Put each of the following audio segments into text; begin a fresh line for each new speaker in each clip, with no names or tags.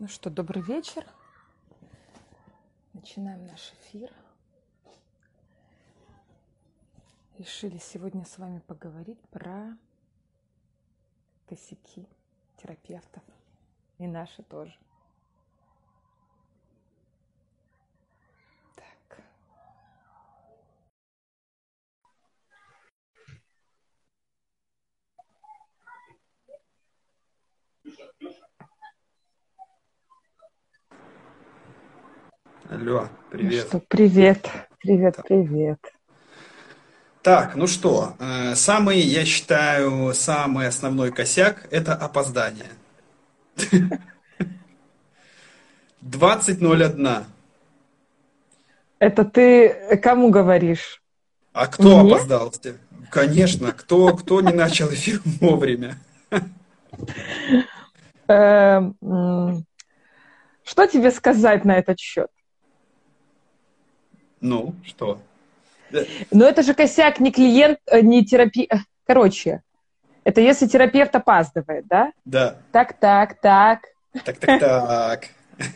Ну что, добрый вечер. Начинаем наш эфир. Решили сегодня с вами поговорить про косяки терапевтов. И наши тоже. Так.
Алло,
Ну
привет.
что, привет, привет,
Так,
привет.
Так, ну что, э, самый, я считаю, самый основной косяк– это опоздание. 20.01.
Это ты кому говоришь?
А кто
Мне?
опоздал? Конечно, кто, кто не начал эфир вовремя?
Эм, Что тебе сказать на этот счет?
Ну, что? Э,
Но это же косяк не клиент, э, не терапия. Короче, это если терапевт опаздывает, да?
Да,
Так, так, так.
так, так, так.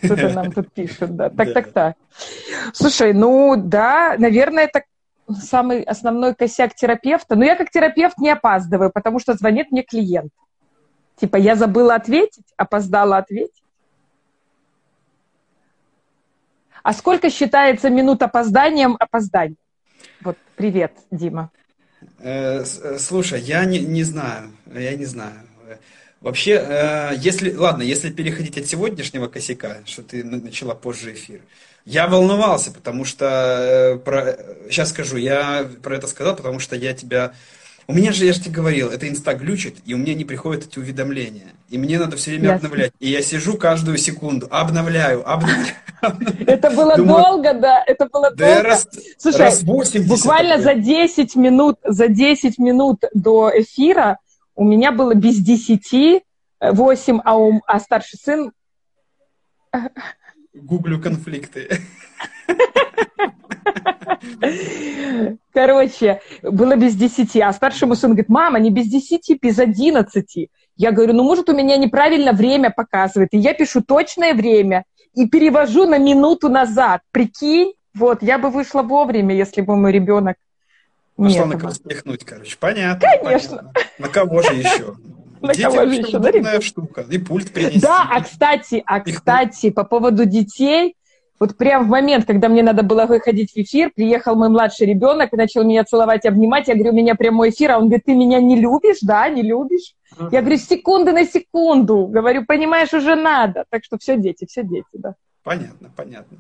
Кто-то нам тут пишет, да. Так, так, так. Слушай, ну да, наверное, это самый основной косяк терапевта. Но я как терапевт не опаздываю, потому что звонит мне клиент. Типа, я забыла ответить, опоздала ответить. А сколько считается минут опозданием опозданием? Вот, привет, Дима.
Э, э, Слушай, я не, не знаю, я не знаю. Вообще, э, если, ладно, если переходить от сегодняшнего косяка, что ты на- начала позже эфир, я волновался, потому что, про, сейчас скажу, я про это сказал, потому что я тебя, у меня же, я же тебе говорил, это инста глючит, и у меня не приходят эти уведомления, и мне надо все время
Ясно.
обновлять, и я сижу каждую секунду, обновляю, обновляю.
Это было долго, да, это было долго. Слушай,
раз 80
буквально за
обновляю.
10 минут, за 10 минут до эфира у меня было без 10 8, а, у, а старший сын...
гуглю конфликты.
Короче, было без 10, а старший мой сын говорит, мама, не без 10, без 11. Я говорю, ну, может, у меня неправильно время показывает. И я пишу точное время и перевожу на минуту назад. Прикинь, вот, я бы вышла вовремя, если бы мой ребенок
Пошла на кого спихнуть, короче. Понятно,
Конечно.
понятно. На кого же еще?
На кого же еще, да,
штука. И пульт принести.
Да, а кстати, а кстати, по поводу детей, вот прям в момент, когда мне надо было выходить в эфир, приехал мой младший ребенок и начал меня целовать, обнимать. Я говорю, у меня прямой эфир, а он говорит, ты меня не любишь, да, не любишь? Я говорю, секунды на секунду. Говорю, понимаешь, уже надо. Так что все дети, все дети, да.
Понятно, понятно.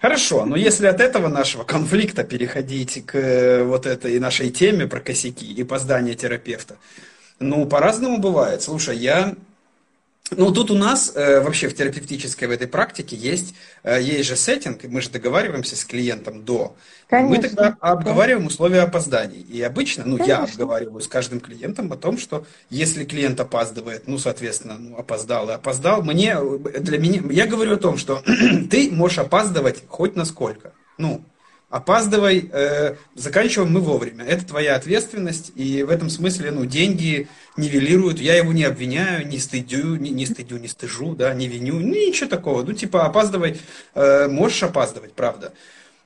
Хорошо, но если от этого нашего конфликта переходить к э, вот этой нашей теме про косяки и опоздание терапевта, ну, по-разному бывает. Слушай, я... Ну, тут у нас э, вообще в терапевтической в этой практике есть, э, есть же сеттинг, мы же договариваемся с клиентом до. И мы
Конечно.
тогда обговариваем условия опозданий. И обычно, ну, я
Конечно.
обговариваю с каждым клиентом о том, что если клиент опаздывает, ну, соответственно, ну, опоздал и опоздал, мне, для меня, я говорю о том, что ты можешь опаздывать хоть насколько. Ну, опаздывай, э, заканчиваем мы вовремя. Это твоя ответственность, и в этом смысле, ну, деньги нивелируют. Я его не обвиняю, не стыдю, не, не стыдю, не стыжу, да, не виню, ну, ничего такого. Ну, типа, опаздывай, э, можешь опаздывать, правда.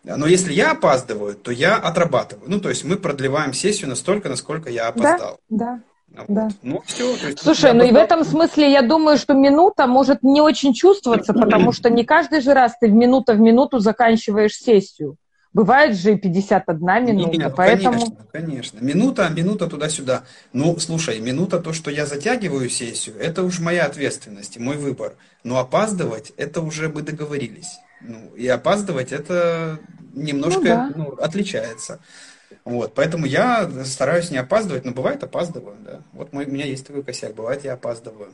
Но если я опаздываю, то я отрабатываю. Ну, то есть мы продлеваем сессию настолько, насколько я
Да,
опоздал.
да,
Вот.
да.
Ну, все. Есть,
Слушай, ну и в этом смысле я думаю, что минута может не очень чувствоваться, потому что не каждый же раз ты в минута в минуту заканчиваешь сессию. Бывает же и 51
Не,
минута,
ну,
поэтому...
конечно, конечно. Минута, минута туда-сюда. Ну, слушай, минута то, что я затягиваю сессию, это уж моя ответственность и мой выбор. Но опаздывать, это уже мы договорились. Ну, и опаздывать, это немножко
Ну да.
ну, отличается. Вот, поэтому я стараюсь не опаздывать, но бывает опаздываю, да. Вот мой, у меня есть такой косяк, бывает я опаздываю.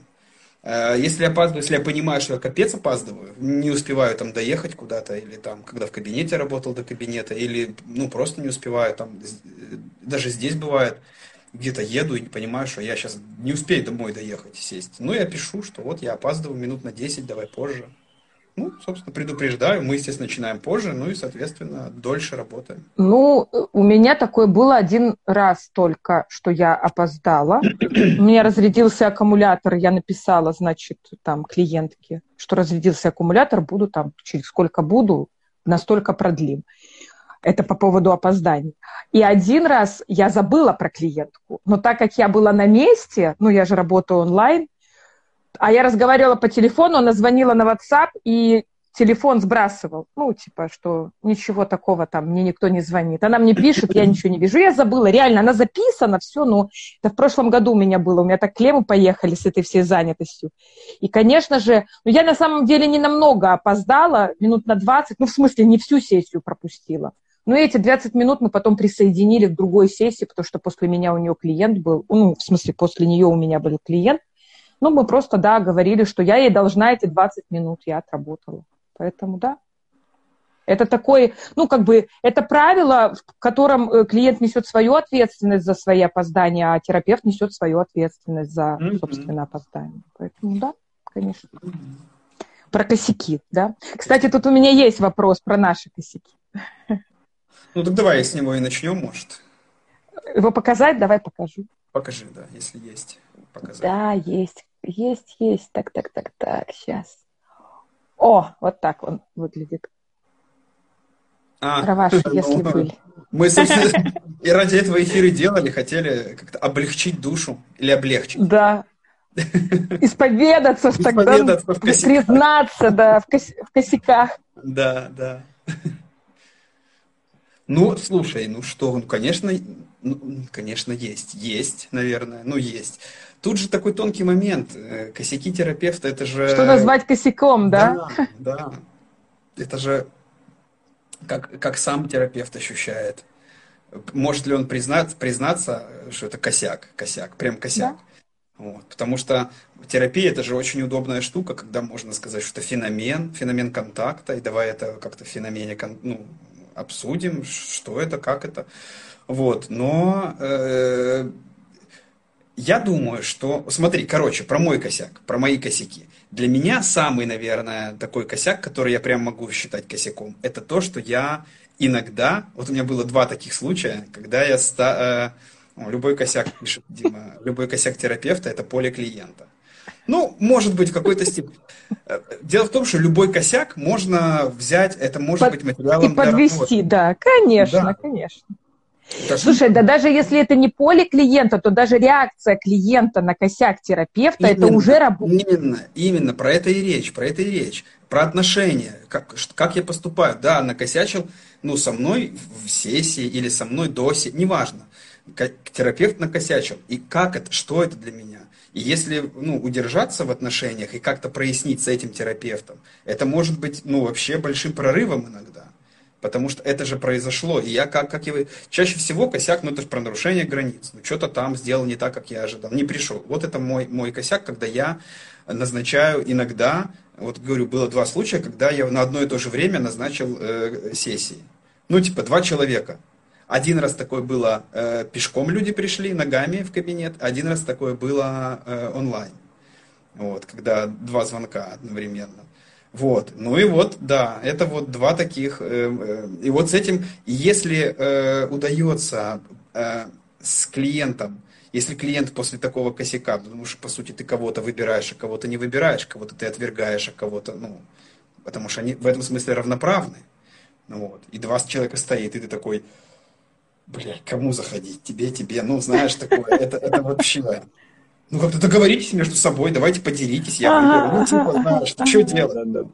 Э, Если я опаздываю, если я понимаю, что я капец опаздываю, не успеваю там доехать куда-то, или там, когда в кабинете работал до кабинета, или ну просто не успеваю, там, э, даже здесь бывает, где-то еду и не понимаю, что я сейчас не успею домой доехать, сесть. Ну, я пишу, что вот я опаздываю минут на 10, давай позже. Ну, собственно, предупреждаю, мы, естественно, начинаем позже, ну и, соответственно, дольше работаем.
Ну, у меня такое было один раз только, что я опоздала. У меня разрядился аккумулятор, я написала, значит, там, клиентке, что разрядился аккумулятор, буду там, через сколько буду, настолько продлим. Это по поводу опозданий. И один раз я забыла про клиентку, но так как я была на месте, ну, я же работаю онлайн, а я разговаривала по телефону, она звонила на WhatsApp, и телефон сбрасывал. Ну, типа, что ничего такого там, мне никто не звонит. Она мне пишет, я ничего не вижу. Я забыла, реально, она записана, все, но это в прошлом году у меня было. У меня так клеммы поехали с этой всей занятостью. И, конечно же, ну, я на самом деле не намного опоздала, минут на 20, ну, в смысле, не всю сессию пропустила. Но эти 20 минут мы потом присоединили к другой сессии, потому что после меня у нее клиент был, ну, в смысле, после нее у меня был клиент, ну, мы просто, да, говорили, что я ей должна эти 20 минут, я отработала. Поэтому, да. Это такой, ну, как бы, это правило, в котором э, клиент несет свою ответственность за свои опоздания, а терапевт несет свою ответственность за, mm-hmm. собственно, опоздание. Поэтому, да, конечно. Про косяки, да. Кстати, тут у меня есть вопрос про наши косяки.
Ну, так давай с него и начнем, может.
Его показать? Давай покажу.
Покажи, да, если есть. Показать.
Да, есть. Есть, есть. Так, так, так, так, сейчас. О, вот так он выглядит.
А,
Раваши, ну, если были.
Мы, собственно, и ради этого эфиры делали, хотели как-то облегчить душу или облегчить.
Да. Исповедаться, Исповедаться тогда, в косяках. признаться, да, в, кос... в косяках.
Да, да. Ну, слушай, ну что, ну, конечно, ну, конечно, есть. Есть, наверное, ну, есть. Тут же такой тонкий момент. Э, косяки терапевта, это же...
Что назвать косяком, да?
Да, да. Это же как, как сам терапевт ощущает. Может ли он признать, признаться, что это косяк, косяк, прям косяк. Да. Вот. Потому что терапия это же очень удобная штука, когда можно сказать, что это феномен, феномен контакта, и давай это как-то в феномене ну, обсудим, что это, как это. Вот. Но э, я думаю, что... Смотри, короче, про мой косяк, про мои косяки. Для меня самый, наверное, такой косяк, который я прям могу считать косяком, это то, что я иногда... Вот у меня было два таких случая, когда я... Ста, э, любой косяк, пишет Дима, любой косяк терапевта – это поле клиента. Ну, может быть, в какой-то степени. Э, дело в том, что любой косяк можно взять, это может Под, быть материалом
И подвести, работы. да, конечно, да. конечно. Даже... Слушай, да даже если это не поле клиента, то даже реакция клиента на косяк терапевта, именно, это уже работа.
Именно, именно, про это и речь, про это и речь. Про отношения, как, как я поступаю. Да, накосячил, ну, со мной в сессии или со мной до сессии, неважно. Терапевт накосячил. И как это, что это для меня? И если ну, удержаться в отношениях и как-то прояснить с этим терапевтом, это может быть ну, вообще большим прорывом иногда. Потому что это же произошло. И я как, как и чаще всего косяк, ну это же про нарушение границ. Ну что-то там сделал не так, как я ожидал. Не пришел. Вот это мой, мой косяк, когда я назначаю иногда, вот говорю, было два случая, когда я на одно и то же время назначил э, сессии. Ну типа два человека. Один раз такое было, э, пешком люди пришли, ногами в кабинет. Один раз такое было э, онлайн. Вот, когда два звонка одновременно. Вот, ну и вот, да, это вот два таких, э, э, и вот с этим, если э, удается с клиентом, если клиент после такого косяка, потому что, по сути, ты кого-то выбираешь, а кого-то не выбираешь, кого-то ты отвергаешь, а кого-то, ну, потому что они в этом смысле равноправны, ну, вот, и два человека стоит, и ты такой, блядь, кому заходить, тебе, тебе, ну, знаешь, такое, это, это вообще... Ну, как-то договоритесь между собой, давайте поделитесь, я выберу. Ну, типа, знаешь, что делать?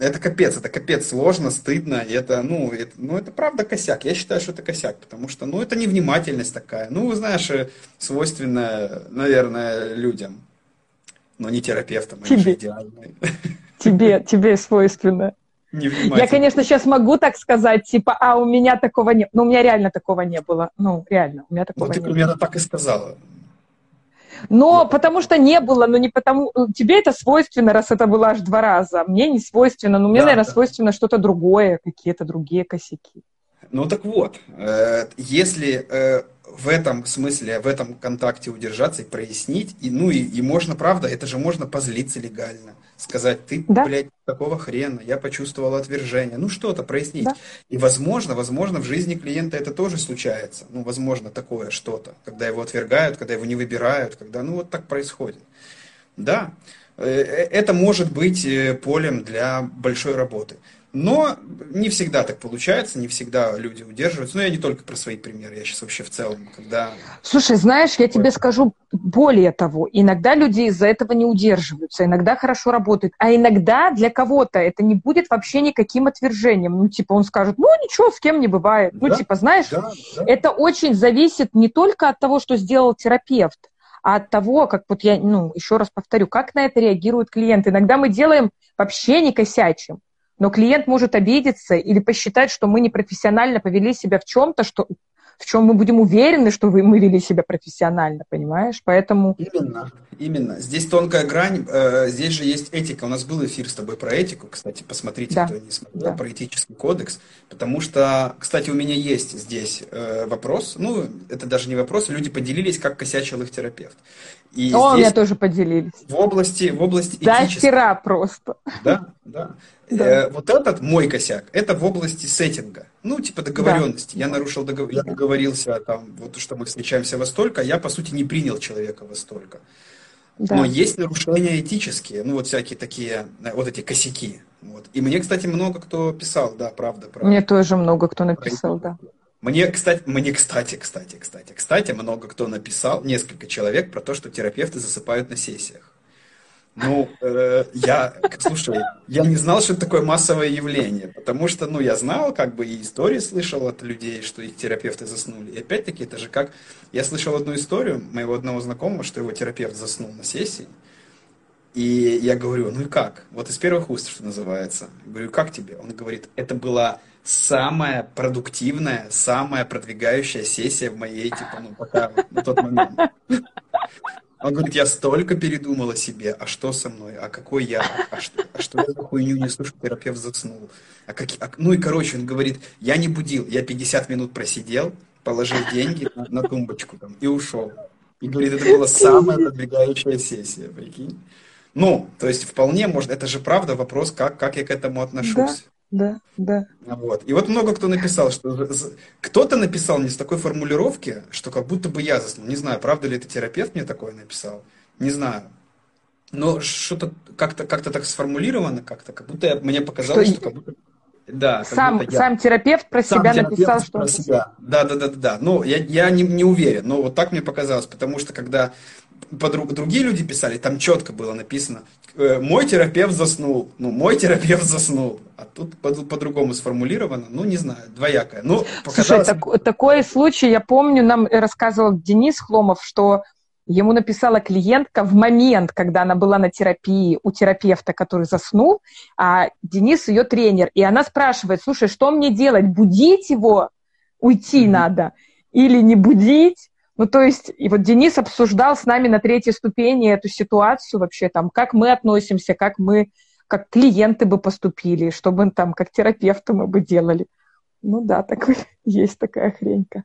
Это капец, это капец сложно, стыдно, это, ну, это, ну, это правда косяк. Я считаю, что это косяк, потому что, ну, это невнимательность такая. Ну, знаешь, э, свойственная, наверное, людям, но не терапевтам,
тебе. же идеальные. Тебе, тебе свойственно. Я, конечно, сейчас могу так сказать, типа, а у меня такого нет. Но у меня реально такого не было. Ну, реально, у меня такого ну,
ты
не
примерно было. так и сказала.
Но потому что не было, но не потому... Тебе это свойственно, раз это было аж два раза. Мне не свойственно, но мне, да, наверное, да. свойственно что-то другое, какие-то другие косяки.
Ну так вот, э, если э, в этом смысле, в этом контакте удержаться и прояснить, и, ну и, и можно, правда, это же можно позлиться легально. Сказать, ты, да? блядь, такого хрена, я почувствовал отвержение, ну что-то прояснить. Да. И возможно, возможно, в жизни клиента это тоже случается, ну, возможно, такое что-то, когда его отвергают, когда его не выбирают, когда, ну, вот так происходит. Да, э, э, это может быть э, полем для большой работы. Но не всегда так получается, не всегда люди удерживаются. Но я не только про свои примеры, я сейчас вообще в целом, когда...
Слушай, знаешь, я тебе скажу более того, иногда люди из-за этого не удерживаются, иногда хорошо работают, а иногда для кого-то это не будет вообще никаким отвержением. Ну, типа, он скажет, ну, ничего, с кем не бывает. Ну, да, ну, типа, знаешь, да, да. это очень зависит не только от того, что сделал терапевт, а от того, как вот я, ну, еще раз повторю, как на это реагирует клиент. Иногда мы делаем вообще не косячим. Но клиент может обидеться или посчитать, что мы непрофессионально повели себя в чем-то, что, в чем мы будем уверены, что вы, мы вели себя профессионально, понимаешь? Поэтому...
Именно, именно. Здесь тонкая грань, э, здесь же есть этика. У нас был эфир с тобой про этику, кстати, посмотрите, да. кто не смотрел, да. про этический кодекс. Потому что, кстати, у меня есть здесь э, вопрос, ну, это даже не вопрос, люди поделились, как косячил их терапевт.
И О, здесь, меня тоже поделились.
В области, в области
Да, вчера просто.
Да, да. Да. Э, вот этот мой косяк, это в области сеттинга. Ну, типа договоренности. Да. Я нарушил договор, я договорился там, вот что мы встречаемся во столько, а я, по сути, не принял человека во столько. Да. Но есть нарушения этические, ну, вот всякие такие, э, вот эти косяки. Вот. И мне, кстати, много кто писал, да, правда, правда.
Мне тоже много кто написал, да.
Мне, кстати, мне, кстати, кстати, кстати, кстати, много кто написал, несколько человек, про то, что терапевты засыпают на сессиях. Ну, э, я, слушай, я не знал, что это такое массовое явление, потому что, ну, я знал, как бы, и истории слышал от людей, что их терапевты заснули. И опять-таки, это же как... Я слышал одну историю моего одного знакомого, что его терапевт заснул на сессии, и я говорю, ну и как? Вот из первых уст, что называется. Говорю, как тебе? Он говорит, это была самая продуктивная, самая продвигающая сессия в моей, типа, ну, пока на тот момент. Он говорит, я столько передумал о себе, а что со мной, а какой я, а что, а что я за хуйню несу, что терапевт заснул. А как, а, ну и короче, он говорит, я не будил, я 50 минут просидел, положил деньги на, на тумбочку там и ушел. И говорит, это была самая продвигающая сессия, прикинь. Ну, то есть вполне можно, это же правда вопрос, как, как я к этому отношусь.
Да да.
Вот. И вот много кто написал, что кто-то написал мне с такой формулировки, что как будто бы я заснул. Не знаю, правда ли это терапевт мне такое написал. Не знаю. Но что-то как-то как так сформулировано, как-то, как будто я, мне показалось, что, что как будто.
Да, сам, я... сам терапевт про сам себя терапевт написал, что
про себя. Да, да, да, да, да. Ну, я, я не, не уверен, но вот так мне показалось, потому что когда подруг, другие люди писали, там четко было написано, мой терапевт заснул, ну, мой терапевт заснул. А тут по-другому сформулировано, ну, не знаю, двоякое. Ну,
показалось... Слушай, так, такой случай, я помню, нам рассказывал Денис Хломов, что ему написала клиентка в момент, когда она была на терапии у терапевта, который заснул, а Денис ее тренер, и она спрашивает, слушай, что мне делать, будить его, уйти mm-hmm. надо, или не будить? Ну, то есть, и вот Денис обсуждал с нами на третьей ступени эту ситуацию вообще, там, как мы относимся, как мы, как клиенты бы поступили, что бы там, как терапевты мы бы делали. Ну да, такой, есть такая хренька.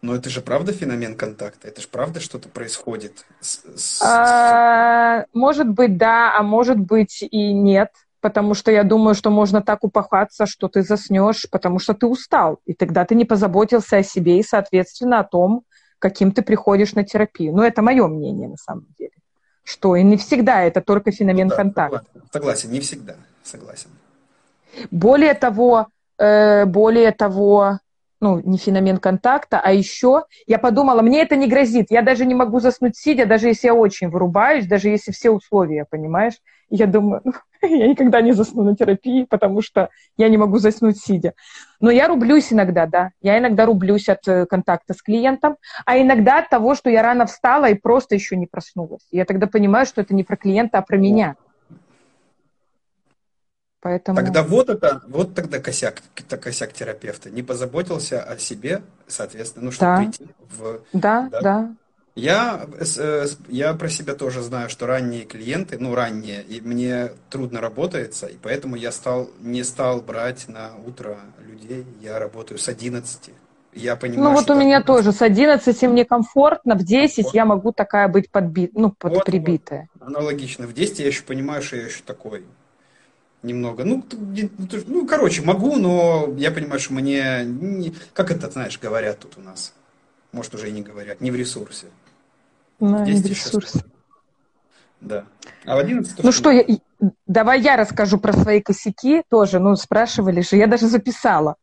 Но это же правда феномен контакта? Это же правда что-то происходит? С,
с... А, может быть, да, а может быть и нет. Потому что я думаю, что можно так упахаться, что ты заснешь, потому что ты устал. И тогда ты не позаботился о себе и, соответственно, о том, каким ты приходишь на терапию. Ну, это мое мнение на самом деле. Что и не всегда это только феномен ну, да, контакта.
Согласен, согласен, не всегда, согласен.
Более того, э, более того, ну, не феномен контакта, а еще я подумала, мне это не грозит. Я даже не могу заснуть сидя, даже если я очень вырубаюсь, даже если все условия, понимаешь? Я думаю, ну, я никогда не засну на терапии, потому что я не могу заснуть сидя. Но я рублюсь иногда, да. Я иногда рублюсь от э, контакта с клиентом, а иногда от того, что я рано встала и просто еще не проснулась. Я тогда понимаю, что это не про клиента, а про меня.
Поэтому... Тогда вот это, вот тогда косяк, это косяк терапевта. Не позаботился о себе, соответственно, ну, чтобы
да.
прийти в...
Да, да. да.
Я, э, я про себя тоже знаю, что ранние клиенты, ну, ранние, и мне трудно работается, и поэтому я стал, не стал брать на утро людей, я работаю с 11. Я понимаю,
ну вот у меня тоже с 11 мне комфортно, в 10 вот. я могу такая быть подбит, ну, под, вот, прибитая.
Вот. аналогично. В детстве я еще понимаю, что я еще такой немного. Ну, ну, короче, могу, но я понимаю, что мне... Не, как это, знаешь, говорят тут у нас? Может, уже и не говорят. Не в ресурсе.
Не в ресурсе.
Да. А в 11
Ну что, я, давай я расскажу про свои косяки тоже. Ну, спрашивали же. Я даже записала.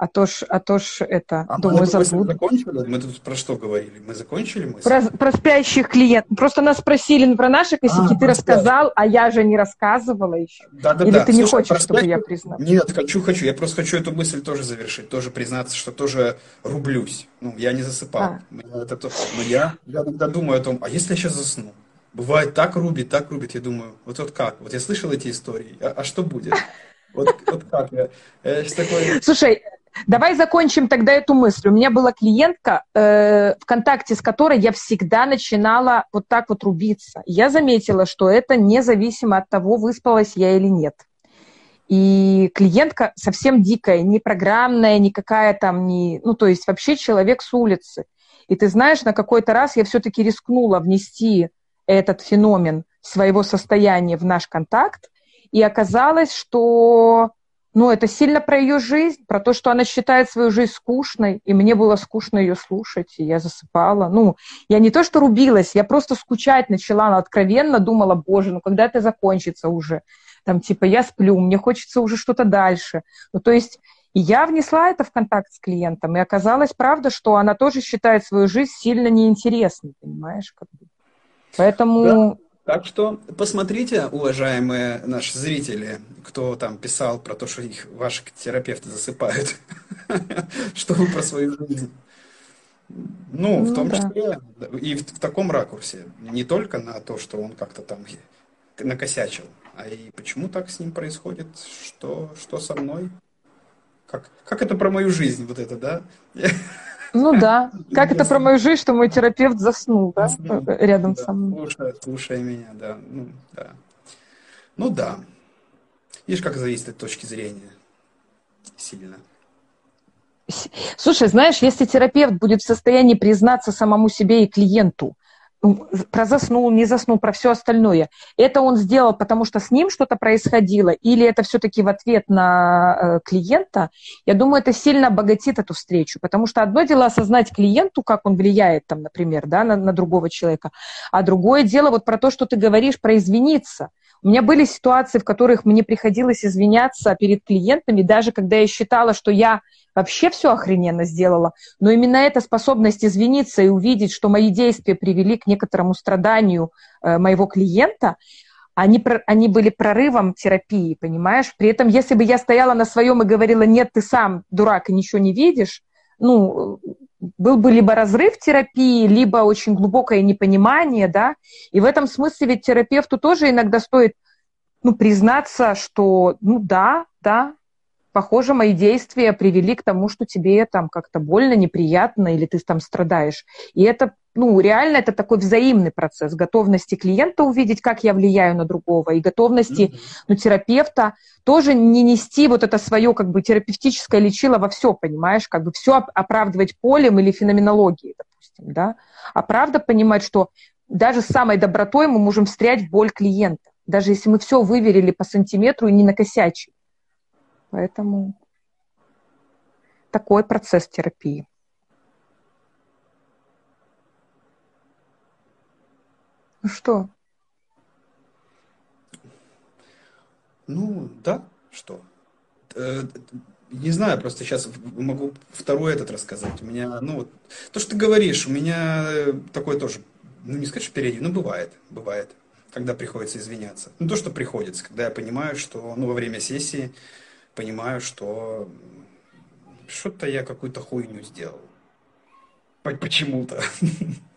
А то ж, а то ж это,
а
думаю,
мы
забуду.
закончили? Мы тут про что говорили? Мы закончили мысль?
Про, про спящих клиентов. Просто нас спросили про наши косяки, а, ты рассказал, а я же не рассказывала еще.
Да, да,
Или
да.
ты Слушай, не хочешь, чтобы я признал?
Нет, хочу, хочу. Я просто хочу эту мысль тоже завершить, тоже признаться, что тоже рублюсь. Ну, я не засыпал. А. Это то, но я, я иногда думаю о том, а если я сейчас засну? Бывает так рубит, так рубит, я думаю, вот вот как? Вот я слышал эти истории, а, а что будет? Вот, вот как я? я такой...
Слушай, Давай закончим тогда эту мысль. У меня была клиентка, э, в контакте с которой я всегда начинала вот так вот рубиться. Я заметила, что это независимо от того, выспалась я или нет. И клиентка совсем дикая, не программная, никакая там, не, ну то есть вообще человек с улицы. И ты знаешь, на какой-то раз я все-таки рискнула внести этот феномен своего состояния в наш контакт, и оказалось, что ну, это сильно про ее жизнь, про то, что она считает свою жизнь скучной, и мне было скучно ее слушать, и я засыпала. Ну, я не то, что рубилась, я просто скучать начала, она откровенно думала, боже, ну когда это закончится уже? Там, типа, я сплю, мне хочется уже что-то дальше. Ну, то есть я внесла это в контакт с клиентом, и оказалось, правда, что она тоже считает свою жизнь сильно неинтересной, понимаешь? Как бы. Поэтому...
Да. Так что посмотрите, уважаемые наши зрители, кто там писал про то, что их ваши терапевты засыпают, что вы про свою жизнь. Ну, в ну том числе и в, таком ракурсе. Не только на то, что он как-то там накосячил, а и почему так с ним происходит, что, что со мной. Как, как это про мою жизнь, вот это, да?
Ну да. Как это про мою жизнь, что мой терапевт заснул, да, рядом со мной.
Слушай, слушай меня, да. Ну да. Ну да. Видишь, как зависит от точки зрения. Сильно.
Слушай, знаешь, если терапевт будет в состоянии признаться самому себе и клиенту, про заснул, не заснул, про все остальное. Это он сделал, потому что с ним что-то происходило, или это все-таки в ответ на э, клиента, я думаю, это сильно обогатит эту встречу, потому что одно дело осознать клиенту, как он влияет, там, например, да, на, на другого человека, а другое дело вот про то, что ты говоришь, про извиниться. У меня были ситуации, в которых мне приходилось извиняться перед клиентами, даже когда я считала, что я вообще все охрененно сделала, но именно эта способность извиниться и увидеть, что мои действия привели к некоторому страданию э, моего клиента, они, они были прорывом терапии, понимаешь? При этом, если бы я стояла на своем и говорила, нет, ты сам дурак и ничего не видишь, ну, был бы либо разрыв терапии, либо очень глубокое непонимание, да, и в этом смысле ведь терапевту тоже иногда стоит, ну, признаться, что, ну, да, да, похоже, мои действия привели к тому, что тебе там как-то больно, неприятно, или ты там страдаешь. И это, ну, реально это такой взаимный процесс готовности клиента увидеть, как я влияю на другого, и готовности, mm-hmm. ну, терапевта тоже не нести вот это свое, как бы, терапевтическое лечило во все, понимаешь, как бы все оправдывать полем или феноменологией, допустим, да, а правда понимать, что даже с самой добротой мы можем встрять в боль клиента, даже если мы все выверили по сантиметру и не накосячили. Поэтому такой процесс терапии. Ну что?
Ну, да, что? Э, не знаю, просто сейчас могу второй этот рассказать. У меня, ну, то, что ты говоришь, у меня такое тоже, ну, не сказать, что перейди, но бывает, бывает, когда приходится извиняться. Ну, то, что приходится, когда я понимаю, что, ну, во время сессии понимаю, что что-то я какую-то хуйню сделал. Почему-то.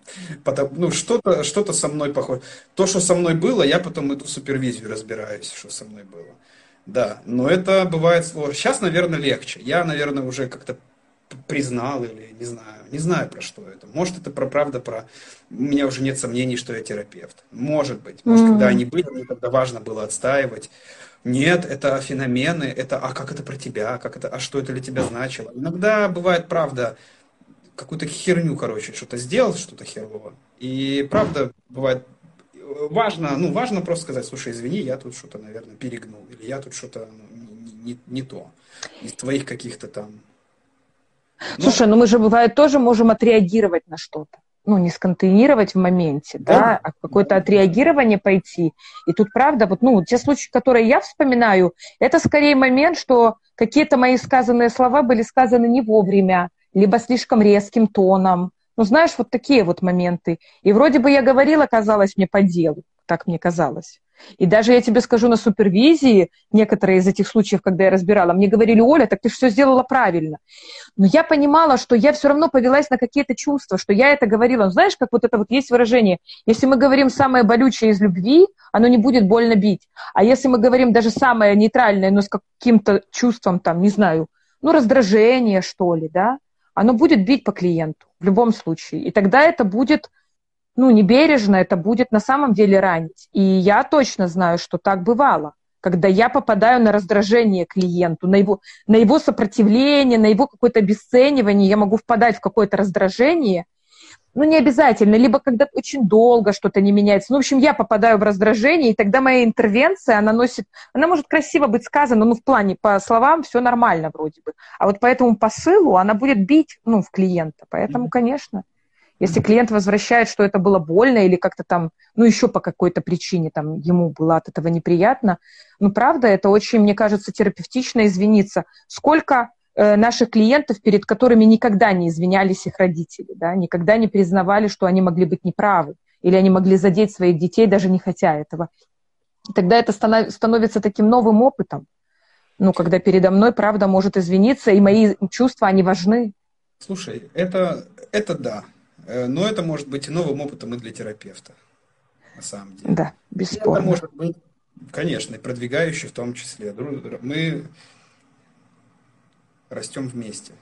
Потому, ну, что-то что со мной похоже. То, что со мной было, я потом иду в супервизию, разбираюсь, что со мной было. Да, но это бывает сложно. Сейчас, наверное, легче. Я, наверное, уже как-то признал или не знаю, не знаю про что это. Может, это про правда про... У меня уже нет сомнений, что я терапевт. Может быть. Может, mm-hmm. когда они были, мне тогда важно было отстаивать. Нет, это феномены, это а как это про тебя, как это, а что это для тебя значило. Иногда бывает правда, какую-то херню, короче, что-то сделал, что-то херово. И правда, бывает, важно, ну, важно просто сказать, слушай, извини, я тут что-то, наверное, перегнул, или я тут что-то ну, не, не, не то из твоих каких-то там.
Но... Слушай, ну мы же бывает тоже можем отреагировать на что-то ну, не сконтейнировать в моменте, да, да а какое-то отреагирование пойти. И тут, правда, вот, ну, те случаи, которые я вспоминаю, это скорее момент, что какие-то мои сказанные слова были сказаны не вовремя, либо слишком резким тоном. Ну, знаешь, вот такие вот моменты. И вроде бы я говорила, казалось мне по делу, так мне казалось. И даже я тебе скажу на супервизии, некоторые из этих случаев, когда я разбирала, мне говорили, Оля, так ты все сделала правильно. Но я понимала, что я все равно повелась на какие-то чувства, что я это говорила. Ну, знаешь, как вот это вот есть выражение, если мы говорим самое болючее из любви, оно не будет больно бить. А если мы говорим даже самое нейтральное, но с каким-то чувством, там, не знаю, ну, раздражение, что ли, да, оно будет бить по клиенту в любом случае. И тогда это будет ну, небережно, это будет на самом деле ранить. И я точно знаю, что так бывало, когда я попадаю на раздражение клиенту, на его, на его сопротивление, на его какое-то обесценивание, я могу впадать в какое-то раздражение, ну, не обязательно, либо когда очень долго что-то не меняется. Ну, в общем, я попадаю в раздражение, и тогда моя интервенция, она носит, она может красиво быть сказана, ну, в плане, по словам все нормально вроде бы. А вот по этому посылу она будет бить, ну, в клиента. Поэтому, конечно, если клиент возвращает, что это было больно или как-то там, ну, еще по какой-то причине там ему было от этого неприятно, ну, правда, это очень, мне кажется, терапевтично извиниться. Сколько наших клиентов, перед которыми никогда не извинялись их родители, да, никогда не признавали, что они могли быть неправы, или они могли задеть своих детей, даже не хотя этого. Тогда это становится таким новым опытом. Ну, когда передо мной правда может извиниться, и мои чувства, они важны.
Слушай, это, это да. Э, но это может быть и новым опытом и для терапевта, на самом деле.
Да, бесспорно.
это может быть, конечно, и продвигающий в том числе. Мы растем вместе.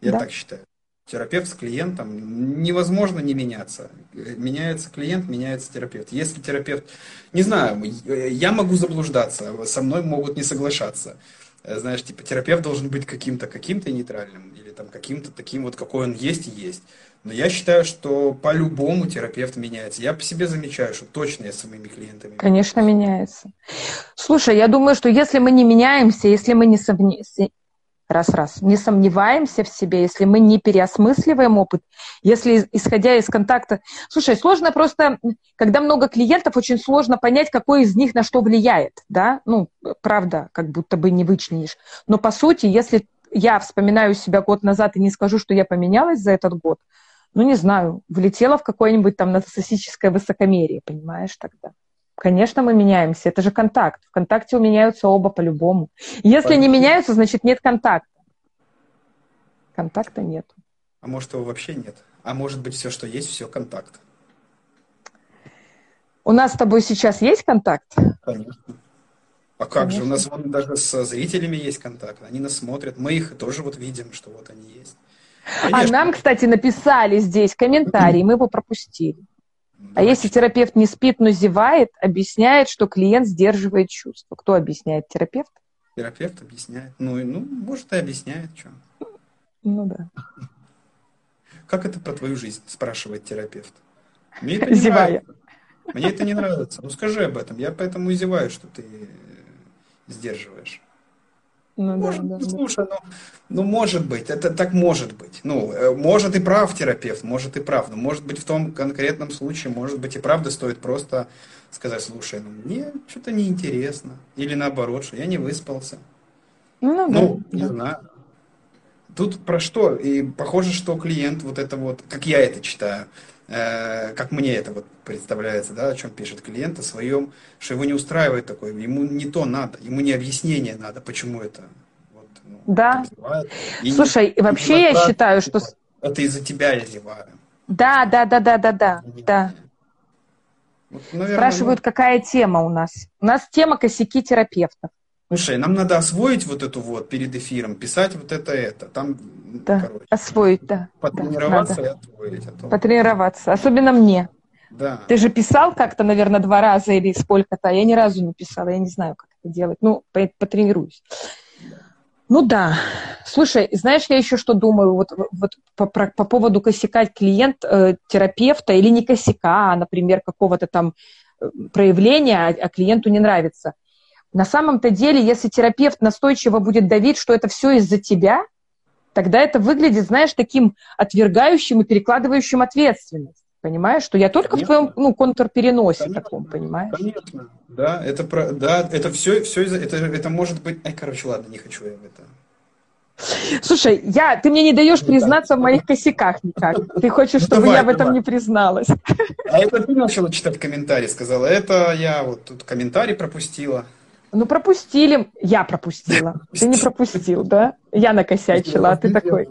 Я да. так считаю. Терапевт с клиентом невозможно не меняться. Меняется клиент, меняется терапевт. Если терапевт, не знаю, я могу заблуждаться, со мной могут не соглашаться. Знаешь, типа терапевт должен быть каким-то, каким-то нейтральным или там каким-то таким вот, какой он есть и есть. Но я считаю, что по-любому терапевт меняется. Я по себе замечаю, что точно я с своими клиентами.
Конечно, меняется. Слушай, я думаю, что если мы не меняемся, если мы не, совне раз-раз, не сомневаемся в себе, если мы не переосмысливаем опыт, если исходя из контакта... Слушай, сложно просто, когда много клиентов, очень сложно понять, какой из них на что влияет, да? Ну, правда, как будто бы не вычленишь. Но по сути, если я вспоминаю себя год назад и не скажу, что я поменялась за этот год, ну, не знаю, влетела в какое-нибудь там нарциссическое высокомерие, понимаешь, тогда. Конечно, мы меняемся. Это же контакт. В контакте меняются оба по-любому. Если не меняются, значит нет контакта. Контакта нет.
А может его вообще нет? А может быть все, что есть, все контакт?
У нас с тобой сейчас есть контакт?
Конечно. А как Конечно. же? У нас вон даже со зрителями есть контакт. Они нас смотрят. Мы их тоже вот видим, что вот они есть.
Конечно. А нам, кстати, написали здесь комментарий, мы его пропустили. А если терапевт не спит, но зевает, объясняет, что клиент сдерживает чувства. Кто объясняет? Терапевт?
Терапевт объясняет. Ну, ну может, и объясняет, что.
Ну да.
Как это про твою жизнь, спрашивает терапевт. Мне это не
Зевая.
нравится. Мне это не нравится. Ну скажи об этом. Я поэтому и зеваю, что ты сдерживаешь.
Ну, может, да, да,
слушай, да. ну, ну, может быть, это так может быть. Ну, э, может и прав терапевт, может и прав. Но может быть в том конкретном случае, может быть и правда стоит просто сказать, слушай, ну мне что-то неинтересно. Или наоборот, что я не выспался.
Ну,
ну
да,
не да. знаю. Тут про что? И похоже, что клиент вот это вот, как я это читаю, как мне это вот представляется, да, о чем пишет клиент, о своем, что его не устраивает такое, ему не то надо, ему не объяснение надо, почему это. Вот,
ну, да. И Слушай, не, вообще я считаю, что...
Это из-за тебя я зеваю.
Да, да, да, да, да, да, да. Вот, наверное, Спрашивают, ну... какая тема у нас. У нас тема косяки терапевтов.
Слушай, нам надо освоить вот эту вот перед эфиром, писать вот это это. Там,
да, короче, освоить, да.
Потренироваться да, и освоить. А то...
Потренироваться, особенно мне.
Да.
Ты же писал как-то, наверное, два раза или сколько-то, я ни разу не писала, я не знаю, как это делать. Ну, потренируюсь. Ну да. Слушай, знаешь, я еще что думаю вот, вот по, по, по поводу косяка клиент э, терапевта или не косяка, а, например, какого-то там э, проявления, а, а клиенту не нравится. На самом-то деле, если терапевт настойчиво будет давить, что это все из-за тебя, тогда это выглядит, знаешь, таким отвергающим и перекладывающим ответственность. Понимаешь, что я только конечно. в твоем ну, контрпереносе конечно, таком, понимаешь?
Конечно, да, это, про, да, это все, все это, это может быть... Ай, короче, ладно, не хочу я в это.
Слушай, я, ты мне не даешь признаться в моих косяках никак. Ты хочешь, ну, чтобы давай, я в этом давай. не призналась.
А это ты начала читать комментарии, сказала. Это я вот тут комментарий пропустила.
Ну, пропустили. Я пропустила. Ты не пропустил, да? Я накосячила, а ты такой.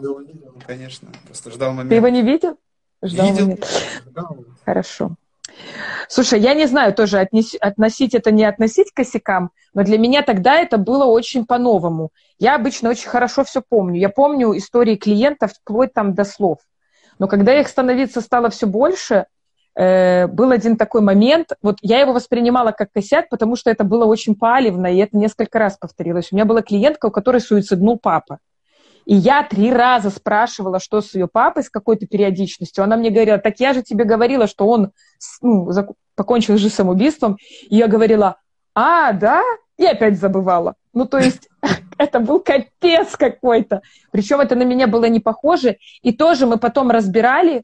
Конечно, просто ждал момент.
Ты его не видел?
Ждал видел.
Хорошо. Слушай, я не знаю тоже, отнес, относить это, не относить к косякам, но для меня тогда это было очень по-новому. Я обычно очень хорошо все помню. Я помню истории клиентов вплоть там до слов. Но когда их становиться стало все больше, э, был один такой момент, вот я его воспринимала как косяк, потому что это было очень палевно, и это несколько раз повторилось. У меня была клиентка, у которой суициднул папа. И я три раза спрашивала, что с ее папой, с какой-то периодичностью. Она мне говорила, так я же тебе говорила, что он ну, покончил же самоубийством. И я говорила, а, да? И опять забывала. Ну, то есть это был капец какой-то. Причем это на меня было не похоже. И тоже мы потом разбирали,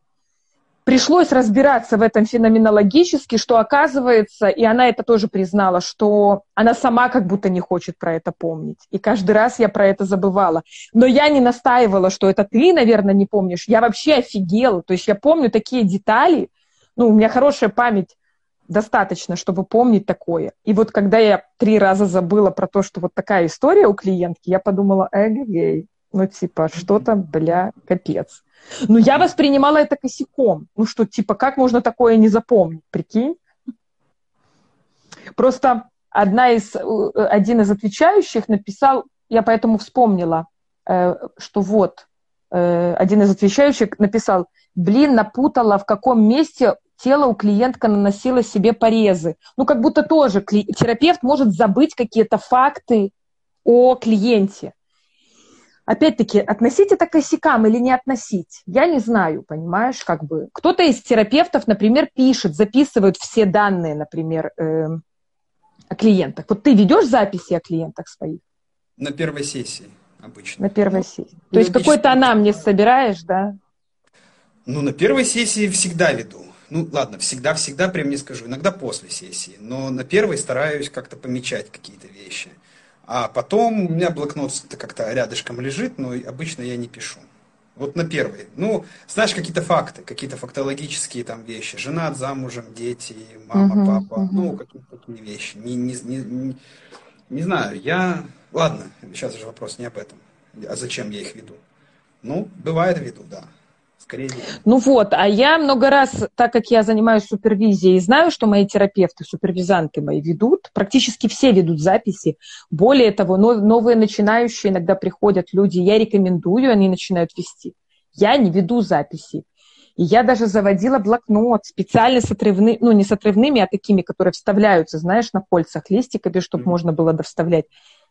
пришлось разбираться в этом феноменологически, что оказывается, и она это тоже признала, что она сама как будто не хочет про это помнить. И каждый раз я про это забывала. Но я не настаивала, что это ты, наверное, не помнишь. Я вообще офигела. То есть я помню такие детали. Ну, у меня хорошая память достаточно, чтобы помнить такое. И вот когда я три раза забыла про то, что вот такая история у клиентки, я подумала, эгегей, ну типа, что-то, бля, капец. Ну, я воспринимала это косяком. Ну, что, типа, как можно такое не запомнить, прикинь? Просто одна из, э, один из отвечающих написал, я поэтому вспомнила, э, что вот, э, один из отвечающих написал, блин, напутала, в каком месте тело у клиентка наносило себе порезы. Ну, как будто тоже терапевт может забыть какие-то факты о клиенте опять-таки, относить это к косякам или не относить, я не знаю, понимаешь, как бы. Кто-то из терапевтов, например, пишет, записывают все данные, например, э, о клиентах. Вот ты ведешь записи о клиентах своих?
На первой сессии обычно.
На первой сессии. То есть какой-то анамнез собираешь, да?
Ну, на первой сессии всегда веду. Ну, ладно, всегда-всегда прям не скажу. Иногда после сессии. Но на первой стараюсь как-то помечать какие-то вещи. А потом у меня блокнот как-то рядышком лежит, но обычно я не пишу. Вот на первый. Ну, знаешь, какие-то факты, какие-то фактологические там вещи. Жена замужем, дети, мама, uh-huh, папа. Uh-huh. Ну, какие-то такие вещи. Не, не, не, не, не знаю, я... Ладно, сейчас же вопрос не об этом. А зачем я их веду? Ну, бывает веду, да. Скорее
Ну вот, а я много раз, так как я занимаюсь супервизией, знаю, что мои терапевты, супервизанты мои ведут, практически все ведут записи. Более того, новые начинающие иногда приходят люди, я рекомендую, они начинают вести. Я не веду записи. И я даже заводила блокнот специально с отрывными, ну не с отрывными, а такими, которые вставляются, знаешь, на кольцах листиками, чтобы mm-hmm. можно было довставлять.